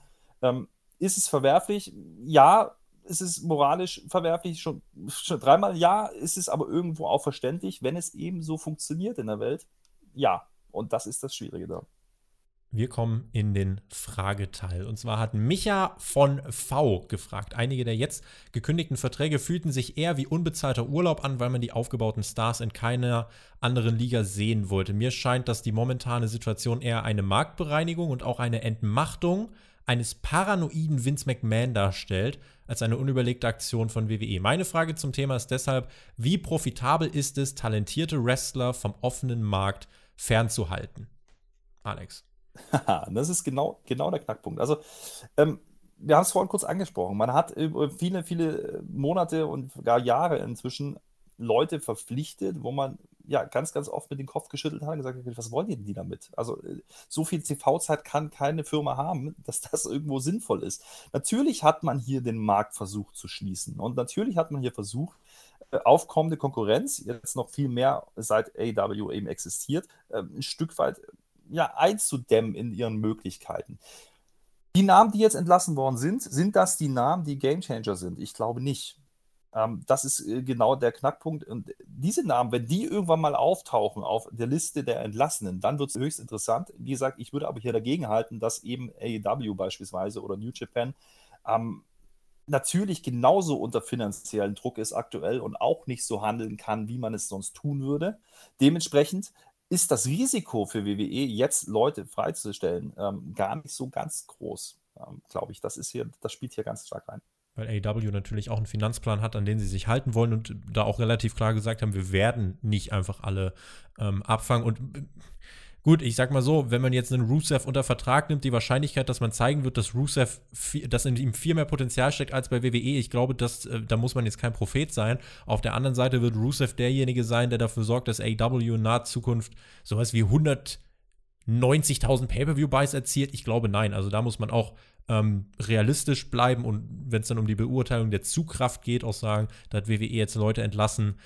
S2: Ähm, ist es verwerflich? Ja. Ist es moralisch verwerflich? Schon, schon dreimal ja. Ist es aber irgendwo auch verständlich, wenn es eben so funktioniert in der Welt? Ja. Und das ist das Schwierige da.
S1: Wir kommen in den Frageteil. Und zwar hat Micha von V gefragt. Einige der jetzt gekündigten Verträge fühlten sich eher wie unbezahlter Urlaub an, weil man die aufgebauten Stars in keiner anderen Liga sehen wollte. Mir scheint, dass die momentane Situation eher eine Marktbereinigung und auch eine Entmachtung eines paranoiden Vince McMahon darstellt, als eine unüberlegte Aktion von WWE. Meine Frage zum Thema ist deshalb, wie profitabel ist es, talentierte Wrestler vom offenen Markt fernzuhalten? Alex.
S2: das ist genau, genau der Knackpunkt. Also, ähm, wir haben es vorhin kurz angesprochen. Man hat über viele, viele Monate und gar Jahre inzwischen Leute verpflichtet, wo man ja ganz, ganz oft mit dem Kopf geschüttelt hat und gesagt hat, was wollen die damit? Also äh, so viel TV-Zeit kann keine Firma haben, dass das irgendwo sinnvoll ist. Natürlich hat man hier den Markt versucht zu schließen und natürlich hat man hier versucht, äh, aufkommende Konkurrenz, jetzt noch viel mehr seit AW eben existiert, äh, ein Stück weit ja, einzudämmen in ihren Möglichkeiten. Die Namen, die jetzt entlassen worden sind, sind das die Namen, die Gamechanger sind? Ich glaube nicht. Ähm, das ist äh, genau der Knackpunkt. Und diese Namen, wenn die irgendwann mal auftauchen auf der Liste der Entlassenen, dann wird es höchst interessant. Wie gesagt, ich würde aber hier dagegen halten, dass eben AEW beispielsweise oder New Japan ähm, natürlich genauso unter finanziellen Druck ist aktuell und auch nicht so handeln kann, wie man es sonst tun würde. Dementsprechend ist das Risiko für WWE, jetzt Leute freizustellen, ähm, gar nicht so ganz groß, ähm, glaube ich. Das ist hier, das spielt hier ganz stark rein.
S1: Weil AEW natürlich auch einen Finanzplan hat, an den sie sich halten wollen und da auch relativ klar gesagt haben, wir werden nicht einfach alle ähm, abfangen. Und Gut, ich sag mal so, wenn man jetzt einen Rusev unter Vertrag nimmt, die Wahrscheinlichkeit, dass man zeigen wird, dass Rusev, dass in ihm viel mehr Potenzial steckt als bei WWE, ich glaube, dass, äh, da muss man jetzt kein Prophet sein. Auf der anderen Seite wird Rusev derjenige sein, der dafür sorgt, dass AEW in naher Zukunft sowas wie 190.000 Pay-Per-View-Buys erzielt. Ich glaube, nein. Also da muss man auch ähm, realistisch bleiben und wenn es dann um die Beurteilung der Zugkraft geht, auch sagen, da hat WWE jetzt Leute entlassen,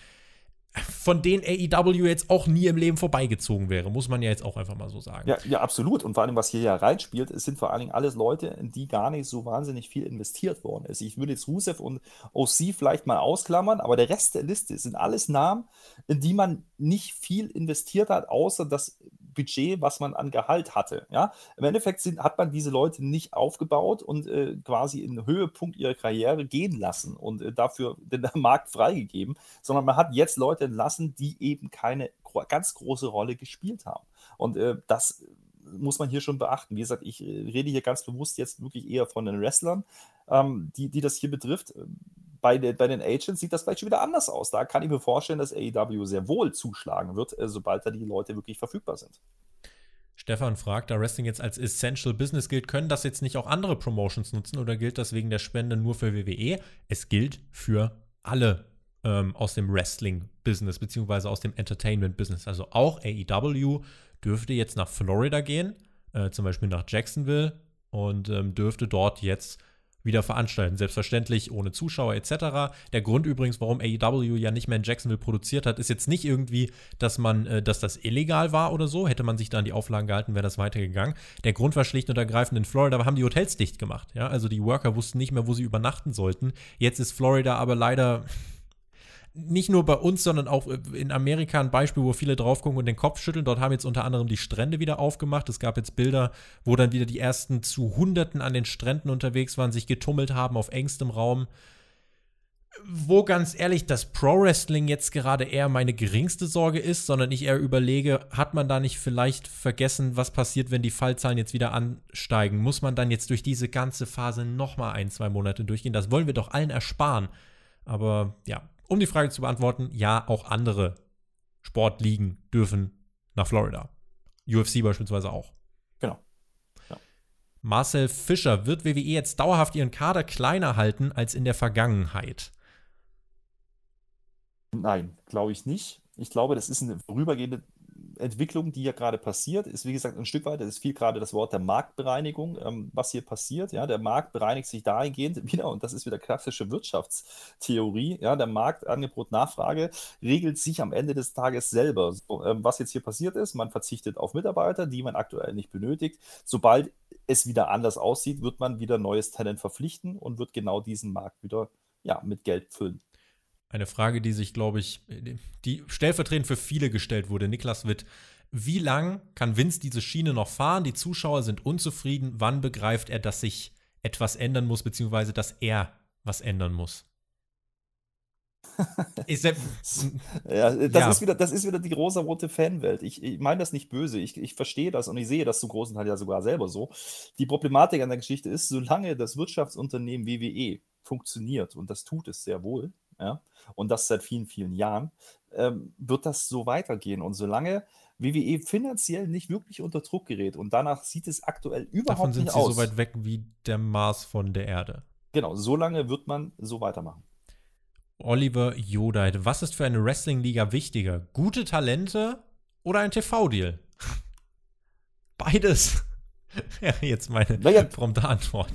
S1: von denen AEW jetzt auch nie im Leben vorbeigezogen wäre, muss man ja jetzt auch einfach mal so sagen.
S2: Ja, ja, absolut. Und vor allem, was hier ja reinspielt, es sind vor allen Dingen alles Leute, in die gar nicht so wahnsinnig viel investiert worden ist. Ich würde jetzt Rusev und OC vielleicht mal ausklammern, aber der Rest der Liste sind alles Namen, in die man nicht viel investiert hat, außer das Budget, was man an Gehalt hatte. Ja? Im Endeffekt sind, hat man diese Leute nicht aufgebaut und äh, quasi in Höhepunkt ihrer Karriere gehen lassen und äh, dafür den Markt freigegeben, sondern man hat jetzt Leute entlassen, die eben keine ganz große Rolle gespielt haben. Und äh, das muss man hier schon beachten. Wie gesagt, ich äh, rede hier ganz bewusst jetzt wirklich eher von den Wrestlern, ähm, die, die das hier betrifft bei, de, bei den Agents sieht das vielleicht schon wieder anders aus. Da kann ich mir vorstellen, dass AEW sehr wohl zuschlagen wird, äh, sobald da die Leute wirklich verfügbar sind.
S1: Stefan fragt, da Wrestling jetzt als Essential Business gilt, können das jetzt nicht auch andere Promotions nutzen oder gilt das wegen der Spende nur für WWE? Es gilt für alle ähm, aus dem Wrestling-Business beziehungsweise aus dem Entertainment-Business. Also auch AEW dürfte jetzt nach Florida gehen, äh, zum Beispiel nach Jacksonville und ähm, dürfte dort jetzt wieder veranstalten. Selbstverständlich ohne Zuschauer etc. Der Grund übrigens, warum AEW ja nicht mehr in Jacksonville produziert hat, ist jetzt nicht irgendwie, dass man, äh, dass das illegal war oder so. Hätte man sich da an die Auflagen gehalten, wäre das weitergegangen. Der Grund war schlicht und ergreifend in Florida, haben die Hotels dicht gemacht. Ja? Also die Worker wussten nicht mehr, wo sie übernachten sollten. Jetzt ist Florida aber leider nicht nur bei uns, sondern auch in Amerika ein Beispiel, wo viele drauf gucken und den Kopf schütteln. Dort haben jetzt unter anderem die Strände wieder aufgemacht. Es gab jetzt Bilder, wo dann wieder die ersten zu Hunderten an den Stränden unterwegs waren, sich getummelt haben auf engstem Raum. Wo ganz ehrlich das Pro-Wrestling jetzt gerade eher meine geringste Sorge ist, sondern ich eher überlege, hat man da nicht vielleicht vergessen, was passiert, wenn die Fallzahlen jetzt wieder ansteigen? Muss man dann jetzt durch diese ganze Phase nochmal ein, zwei Monate durchgehen? Das wollen wir doch allen ersparen. Aber ja, um die Frage zu beantworten, ja, auch andere Sportligen dürfen nach Florida. UFC beispielsweise auch.
S2: Genau.
S1: Ja. Marcel Fischer, wird WWE jetzt dauerhaft ihren Kader kleiner halten als in der Vergangenheit?
S2: Nein, glaube ich nicht. Ich glaube, das ist eine vorübergehende Entwicklung, die ja gerade passiert, ist wie gesagt ein Stück weit, es viel gerade das Wort der Marktbereinigung, ähm, was hier passiert. Ja, der Markt bereinigt sich dahingehend wieder, und das ist wieder klassische Wirtschaftstheorie. Ja, der Markt, Angebot, Nachfrage regelt sich am Ende des Tages selber. So, ähm, was jetzt hier passiert ist, man verzichtet auf Mitarbeiter, die man aktuell nicht benötigt. Sobald es wieder anders aussieht, wird man wieder neues Talent verpflichten und wird genau diesen Markt wieder ja, mit Geld füllen.
S1: Eine Frage, die sich, glaube ich, die stellvertretend für viele gestellt wurde. Niklas Witt, wie lang kann Vince diese Schiene noch fahren? Die Zuschauer sind unzufrieden. Wann begreift er, dass sich etwas ändern muss, beziehungsweise dass er was ändern muss?
S2: ja, das, ja. Ist wieder, das ist wieder die rosa-rote Fanwelt. Ich, ich meine das nicht böse. Ich, ich verstehe das und ich sehe das zu großen Teil ja sogar selber so. Die Problematik an der Geschichte ist, solange das Wirtschaftsunternehmen WWE funktioniert, und das tut es sehr wohl, ja, und das seit vielen, vielen Jahren, ähm, wird das so weitergehen. Und solange WWE finanziell nicht wirklich unter Druck gerät. Und danach sieht es aktuell überhaupt
S1: Davon sind
S2: nicht
S1: sie
S2: aus.
S1: so weit weg wie der Mars von der Erde.
S2: Genau, so lange wird man so weitermachen.
S1: Oliver Jodait, was ist für eine Wrestling-Liga wichtiger? Gute Talente oder ein TV-Deal? Beides. Ja, jetzt meine
S2: Naja,
S1: prompte Antwort.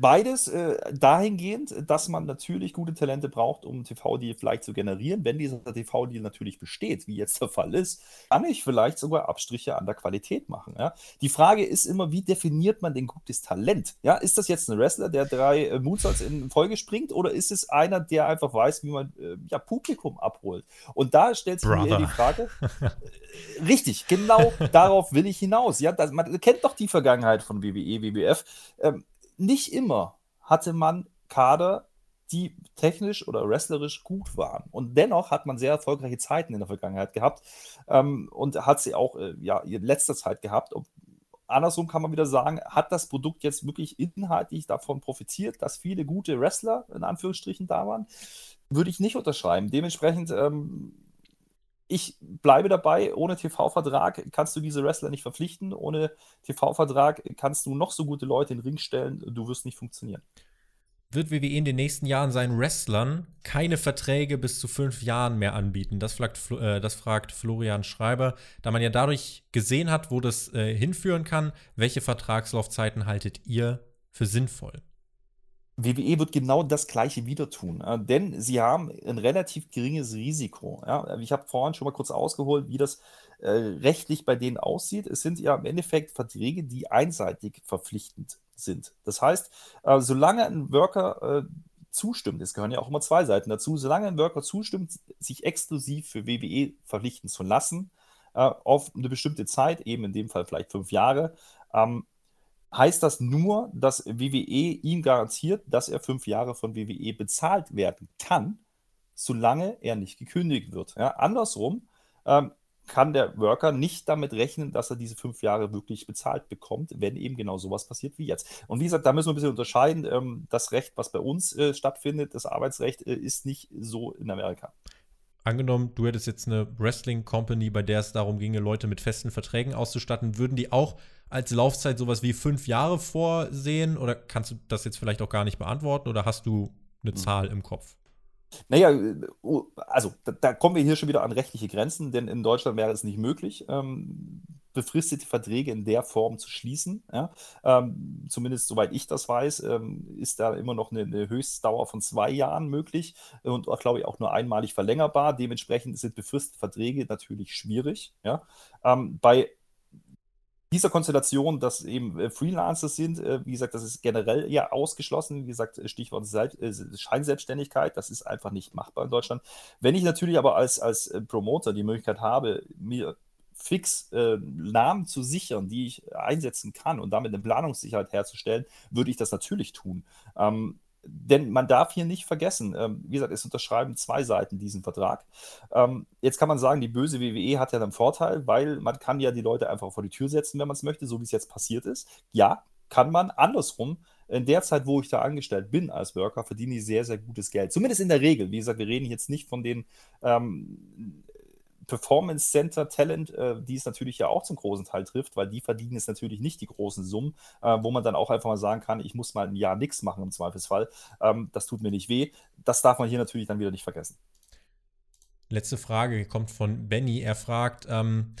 S2: Beides äh, dahingehend, dass man natürlich gute Talente braucht, um einen TV-Deal vielleicht zu generieren. Wenn dieser TV-Deal natürlich besteht, wie jetzt der Fall ist, kann ich vielleicht sogar Abstriche an der Qualität machen. Ja? Die Frage ist immer, wie definiert man denn gutes Talent? Ja? Ist das jetzt ein Wrestler, der drei äh, Moonsaults in Folge springt, oder ist es einer, der einfach weiß, wie man äh, ja, Publikum abholt? Und da stellt sich mir die Frage, Richtig, genau darauf will ich hinaus. Ja, das, man kennt doch die Vergangenheit von WWE, WWF. Ähm, nicht immer hatte man Kader, die technisch oder wrestlerisch gut waren. Und dennoch hat man sehr erfolgreiche Zeiten in der Vergangenheit gehabt ähm, und hat sie auch äh, ja, in letzter Zeit gehabt. Ob, andersrum kann man wieder sagen, hat das Produkt jetzt wirklich inhaltlich davon profitiert, dass viele gute Wrestler in Anführungsstrichen da waren? Würde ich nicht unterschreiben. Dementsprechend ähm, ich bleibe dabei, ohne TV-Vertrag kannst du diese Wrestler nicht verpflichten. Ohne TV-Vertrag kannst du noch so gute Leute in den Ring stellen, du wirst nicht funktionieren.
S1: Wird WWE in den nächsten Jahren seinen Wrestlern keine Verträge bis zu fünf Jahren mehr anbieten? Das fragt, äh, das fragt Florian Schreiber, da man ja dadurch gesehen hat, wo das äh, hinführen kann. Welche Vertragslaufzeiten haltet ihr für sinnvoll?
S2: WWE wird genau das Gleiche wieder tun, äh, denn sie haben ein relativ geringes Risiko. Ja? Ich habe vorhin schon mal kurz ausgeholt, wie das äh, rechtlich bei denen aussieht. Es sind ja im Endeffekt Verträge, die einseitig verpflichtend sind. Das heißt, äh, solange ein Worker äh, zustimmt, es gehören ja auch immer zwei Seiten dazu, solange ein Worker zustimmt, sich exklusiv für WWE verpflichten zu lassen, äh, auf eine bestimmte Zeit, eben in dem Fall vielleicht fünf Jahre, ähm, heißt das nur, dass WWE ihm garantiert, dass er fünf Jahre von WWE bezahlt werden kann, solange er nicht gekündigt wird. Ja, andersrum ähm, kann der Worker nicht damit rechnen, dass er diese fünf Jahre wirklich bezahlt bekommt, wenn eben genau sowas passiert wie jetzt. Und wie gesagt, da müssen wir ein bisschen unterscheiden. Ähm, das Recht, was bei uns äh, stattfindet, das Arbeitsrecht, äh, ist nicht so in Amerika.
S1: Angenommen, du hättest jetzt eine Wrestling-Company, bei der es darum ginge, Leute mit festen Verträgen auszustatten, würden die auch als Laufzeit sowas wie fünf Jahre vorsehen? Oder kannst du das jetzt vielleicht auch gar nicht beantworten? Oder hast du eine
S2: Hm.
S1: Zahl im Kopf?
S2: Naja, oh, also da, da kommen wir hier schon wieder an rechtliche Grenzen, denn in Deutschland wäre es nicht möglich, ähm, befristete Verträge in der Form zu schließen. Ja? Ähm, zumindest soweit ich das weiß, ähm, ist da immer noch eine, eine Höchstdauer von zwei Jahren möglich und auch, glaube ich, auch nur einmalig verlängerbar. Dementsprechend sind befristete Verträge natürlich schwierig. Ja? Ähm, bei dieser Konstellation, dass eben äh, Freelancer sind, äh, wie gesagt, das ist generell ja ausgeschlossen. Wie gesagt, Stichwort Sel- äh, Scheinselbstständigkeit, das ist einfach nicht machbar in Deutschland. Wenn ich natürlich aber als, als äh, Promoter die Möglichkeit habe, mir fix äh, Namen zu sichern, die ich einsetzen kann und damit eine Planungssicherheit herzustellen, würde ich das natürlich tun. Ähm, denn man darf hier nicht vergessen, ähm, wie gesagt, es unterschreiben zwei Seiten diesen Vertrag. Ähm, jetzt kann man sagen, die böse WWE hat ja einen Vorteil, weil man kann ja die Leute einfach vor die Tür setzen, wenn man es möchte, so wie es jetzt passiert ist. Ja, kann man. Andersrum, in der Zeit, wo ich da angestellt bin als Worker, verdiene ich sehr, sehr gutes Geld. Zumindest in der Regel. Wie gesagt, wir reden jetzt nicht von den ähm, Performance Center Talent, äh, die es natürlich ja auch zum großen Teil trifft, weil die verdienen jetzt natürlich nicht die großen Summen, äh, wo man dann auch einfach mal sagen kann, ich muss mal ein Jahr nichts machen im Zweifelsfall. Ähm, das tut mir nicht weh. Das darf man hier natürlich dann wieder nicht vergessen.
S1: Letzte Frage kommt von Benny. Er fragt, ähm,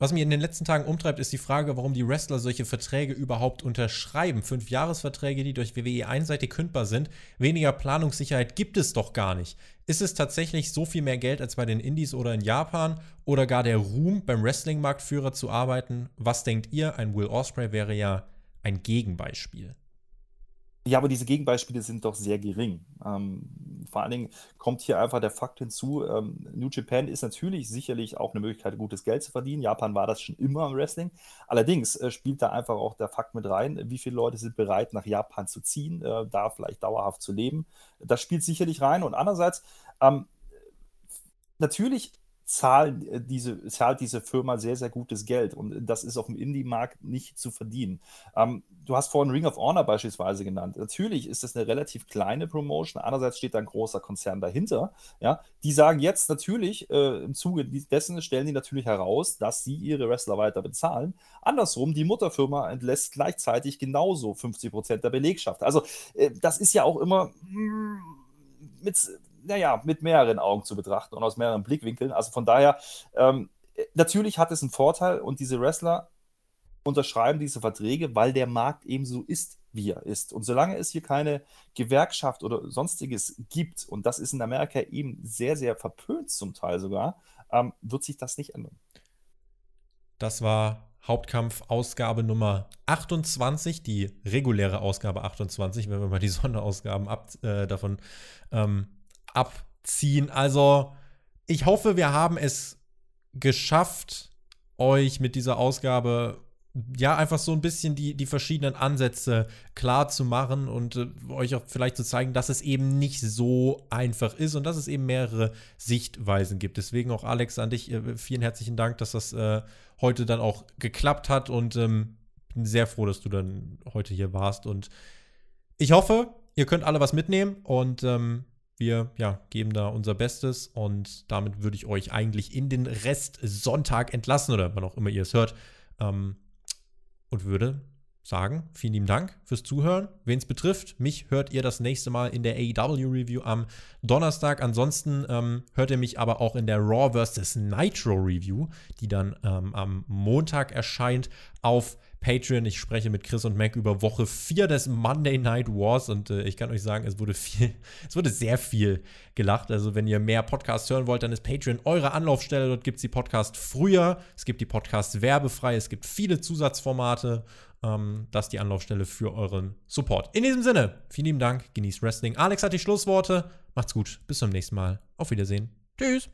S1: was mich in den letzten Tagen umtreibt, ist die Frage, warum die Wrestler solche Verträge überhaupt unterschreiben. Fünf Jahresverträge, die durch WWE einseitig kündbar sind. Weniger Planungssicherheit gibt es doch gar nicht. Ist es tatsächlich so viel mehr Geld als bei den Indies oder in Japan? Oder gar der Ruhm, beim Wrestling-Marktführer zu arbeiten? Was denkt ihr? Ein Will Osprey wäre ja ein Gegenbeispiel.
S2: Ja, aber diese Gegenbeispiele sind doch sehr gering. Ähm, vor allen Dingen kommt hier einfach der Fakt hinzu, ähm, New Japan ist natürlich sicherlich auch eine Möglichkeit, gutes Geld zu verdienen. Japan war das schon immer im Wrestling. Allerdings äh, spielt da einfach auch der Fakt mit rein, wie viele Leute sind bereit, nach Japan zu ziehen, äh, da vielleicht dauerhaft zu leben. Das spielt sicherlich rein. Und andererseits, ähm, natürlich zahlen äh, diese, zahlt diese Firma sehr, sehr gutes Geld. Und das ist auf dem Indie-Markt nicht zu verdienen. Ähm, du hast vorhin Ring of Honor beispielsweise genannt. Natürlich ist das eine relativ kleine Promotion. Andererseits steht da ein großer Konzern dahinter. Ja, die sagen jetzt natürlich, äh, im Zuge dessen stellen die natürlich heraus, dass sie ihre Wrestler weiter bezahlen. Andersrum, die Mutterfirma entlässt gleichzeitig genauso 50 Prozent der Belegschaft. Also, äh, das ist ja auch immer mm, mit naja, mit mehreren Augen zu betrachten und aus mehreren Blickwinkeln. Also von daher, ähm, natürlich hat es einen Vorteil und diese Wrestler unterschreiben diese Verträge, weil der Markt eben so ist, wie er ist. Und solange es hier keine Gewerkschaft oder sonstiges gibt, und das ist in Amerika eben sehr, sehr verpönt zum Teil sogar, ähm, wird sich das nicht ändern.
S1: Das war Hauptkampf Ausgabe Nummer 28, die reguläre Ausgabe 28, wenn wir mal die Sonderausgaben ab, äh, davon ähm, abziehen. Also, ich hoffe, wir haben es geschafft, euch mit dieser Ausgabe ja, einfach so ein bisschen die, die verschiedenen Ansätze klar zu machen und äh, euch auch vielleicht zu zeigen, dass es eben nicht so einfach ist und dass es eben mehrere Sichtweisen gibt. Deswegen auch Alex an dich äh, vielen herzlichen Dank, dass das äh, heute dann auch geklappt hat und ähm, bin sehr froh, dass du dann heute hier warst und ich hoffe, ihr könnt alle was mitnehmen und ähm, wir ja, geben da unser Bestes und damit würde ich euch eigentlich in den Rest Sonntag entlassen oder wann auch immer ihr es hört. Ähm, und würde sagen, vielen lieben Dank fürs Zuhören. Wen es betrifft, mich hört ihr das nächste Mal in der AEW Review am Donnerstag. Ansonsten ähm, hört ihr mich aber auch in der Raw vs. Nitro Review, die dann ähm, am Montag erscheint auf Patreon. Ich spreche mit Chris und Mac über Woche 4 des Monday Night Wars und äh, ich kann euch sagen, es wurde viel, es wurde sehr viel gelacht. Also, wenn ihr mehr Podcasts hören wollt, dann ist Patreon eure Anlaufstelle. Dort gibt es die Podcasts früher, es gibt die Podcasts werbefrei, es gibt viele Zusatzformate. Ähm, das ist die Anlaufstelle für euren Support. In diesem Sinne, vielen lieben Dank, genießt Wrestling. Alex hat die Schlussworte. Macht's gut, bis zum nächsten Mal. Auf Wiedersehen. Tschüss.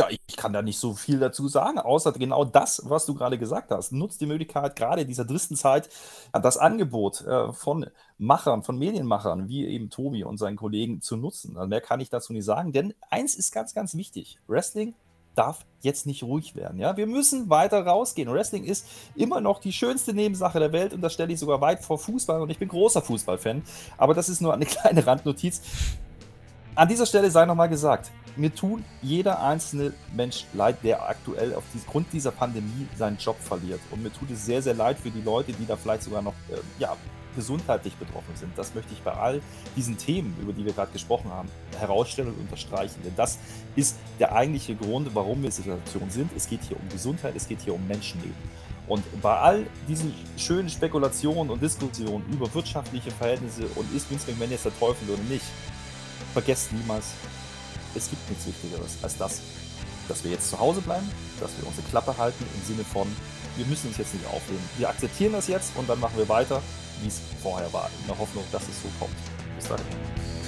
S2: Ja, ich kann da nicht so viel dazu sagen, außer genau das, was du gerade gesagt hast. Nutzt die Möglichkeit, gerade in dieser dritten Zeit, das Angebot äh, von Machern, von Medienmachern, wie eben Tobi und seinen Kollegen zu nutzen. Also mehr kann ich dazu nicht sagen, denn eins ist ganz, ganz wichtig. Wrestling darf jetzt nicht ruhig werden. Ja? Wir müssen weiter rausgehen. Wrestling ist immer noch die schönste Nebensache der Welt und das stelle ich sogar weit vor Fußball und ich bin großer Fußballfan. Aber das ist nur eine kleine Randnotiz. An dieser Stelle sei nochmal gesagt, mir tut jeder einzelne Mensch leid, der aktuell aufgrund dieser Pandemie seinen Job verliert. Und mir tut es sehr, sehr leid für die Leute, die da vielleicht sogar noch äh, ja, gesundheitlich betroffen sind. Das möchte ich bei all diesen Themen, über die wir gerade gesprochen haben, herausstellen und unterstreichen. Denn das ist der eigentliche Grund, warum wir in dieser Situation sind. Es geht hier um Gesundheit, es geht hier um Menschenleben. Und bei all diesen schönen Spekulationen und Diskussionen über wirtschaftliche Verhältnisse und ist Vince McMahon jetzt der Teufel oder nicht, vergesst niemals, es gibt nichts Wichtigeres als das, dass wir jetzt zu Hause bleiben, dass wir unsere Klappe halten im Sinne von, wir müssen uns jetzt nicht auflehnen. Wir akzeptieren das jetzt und dann machen wir weiter, wie es vorher war, in der Hoffnung, dass es so kommt. Bis dahin.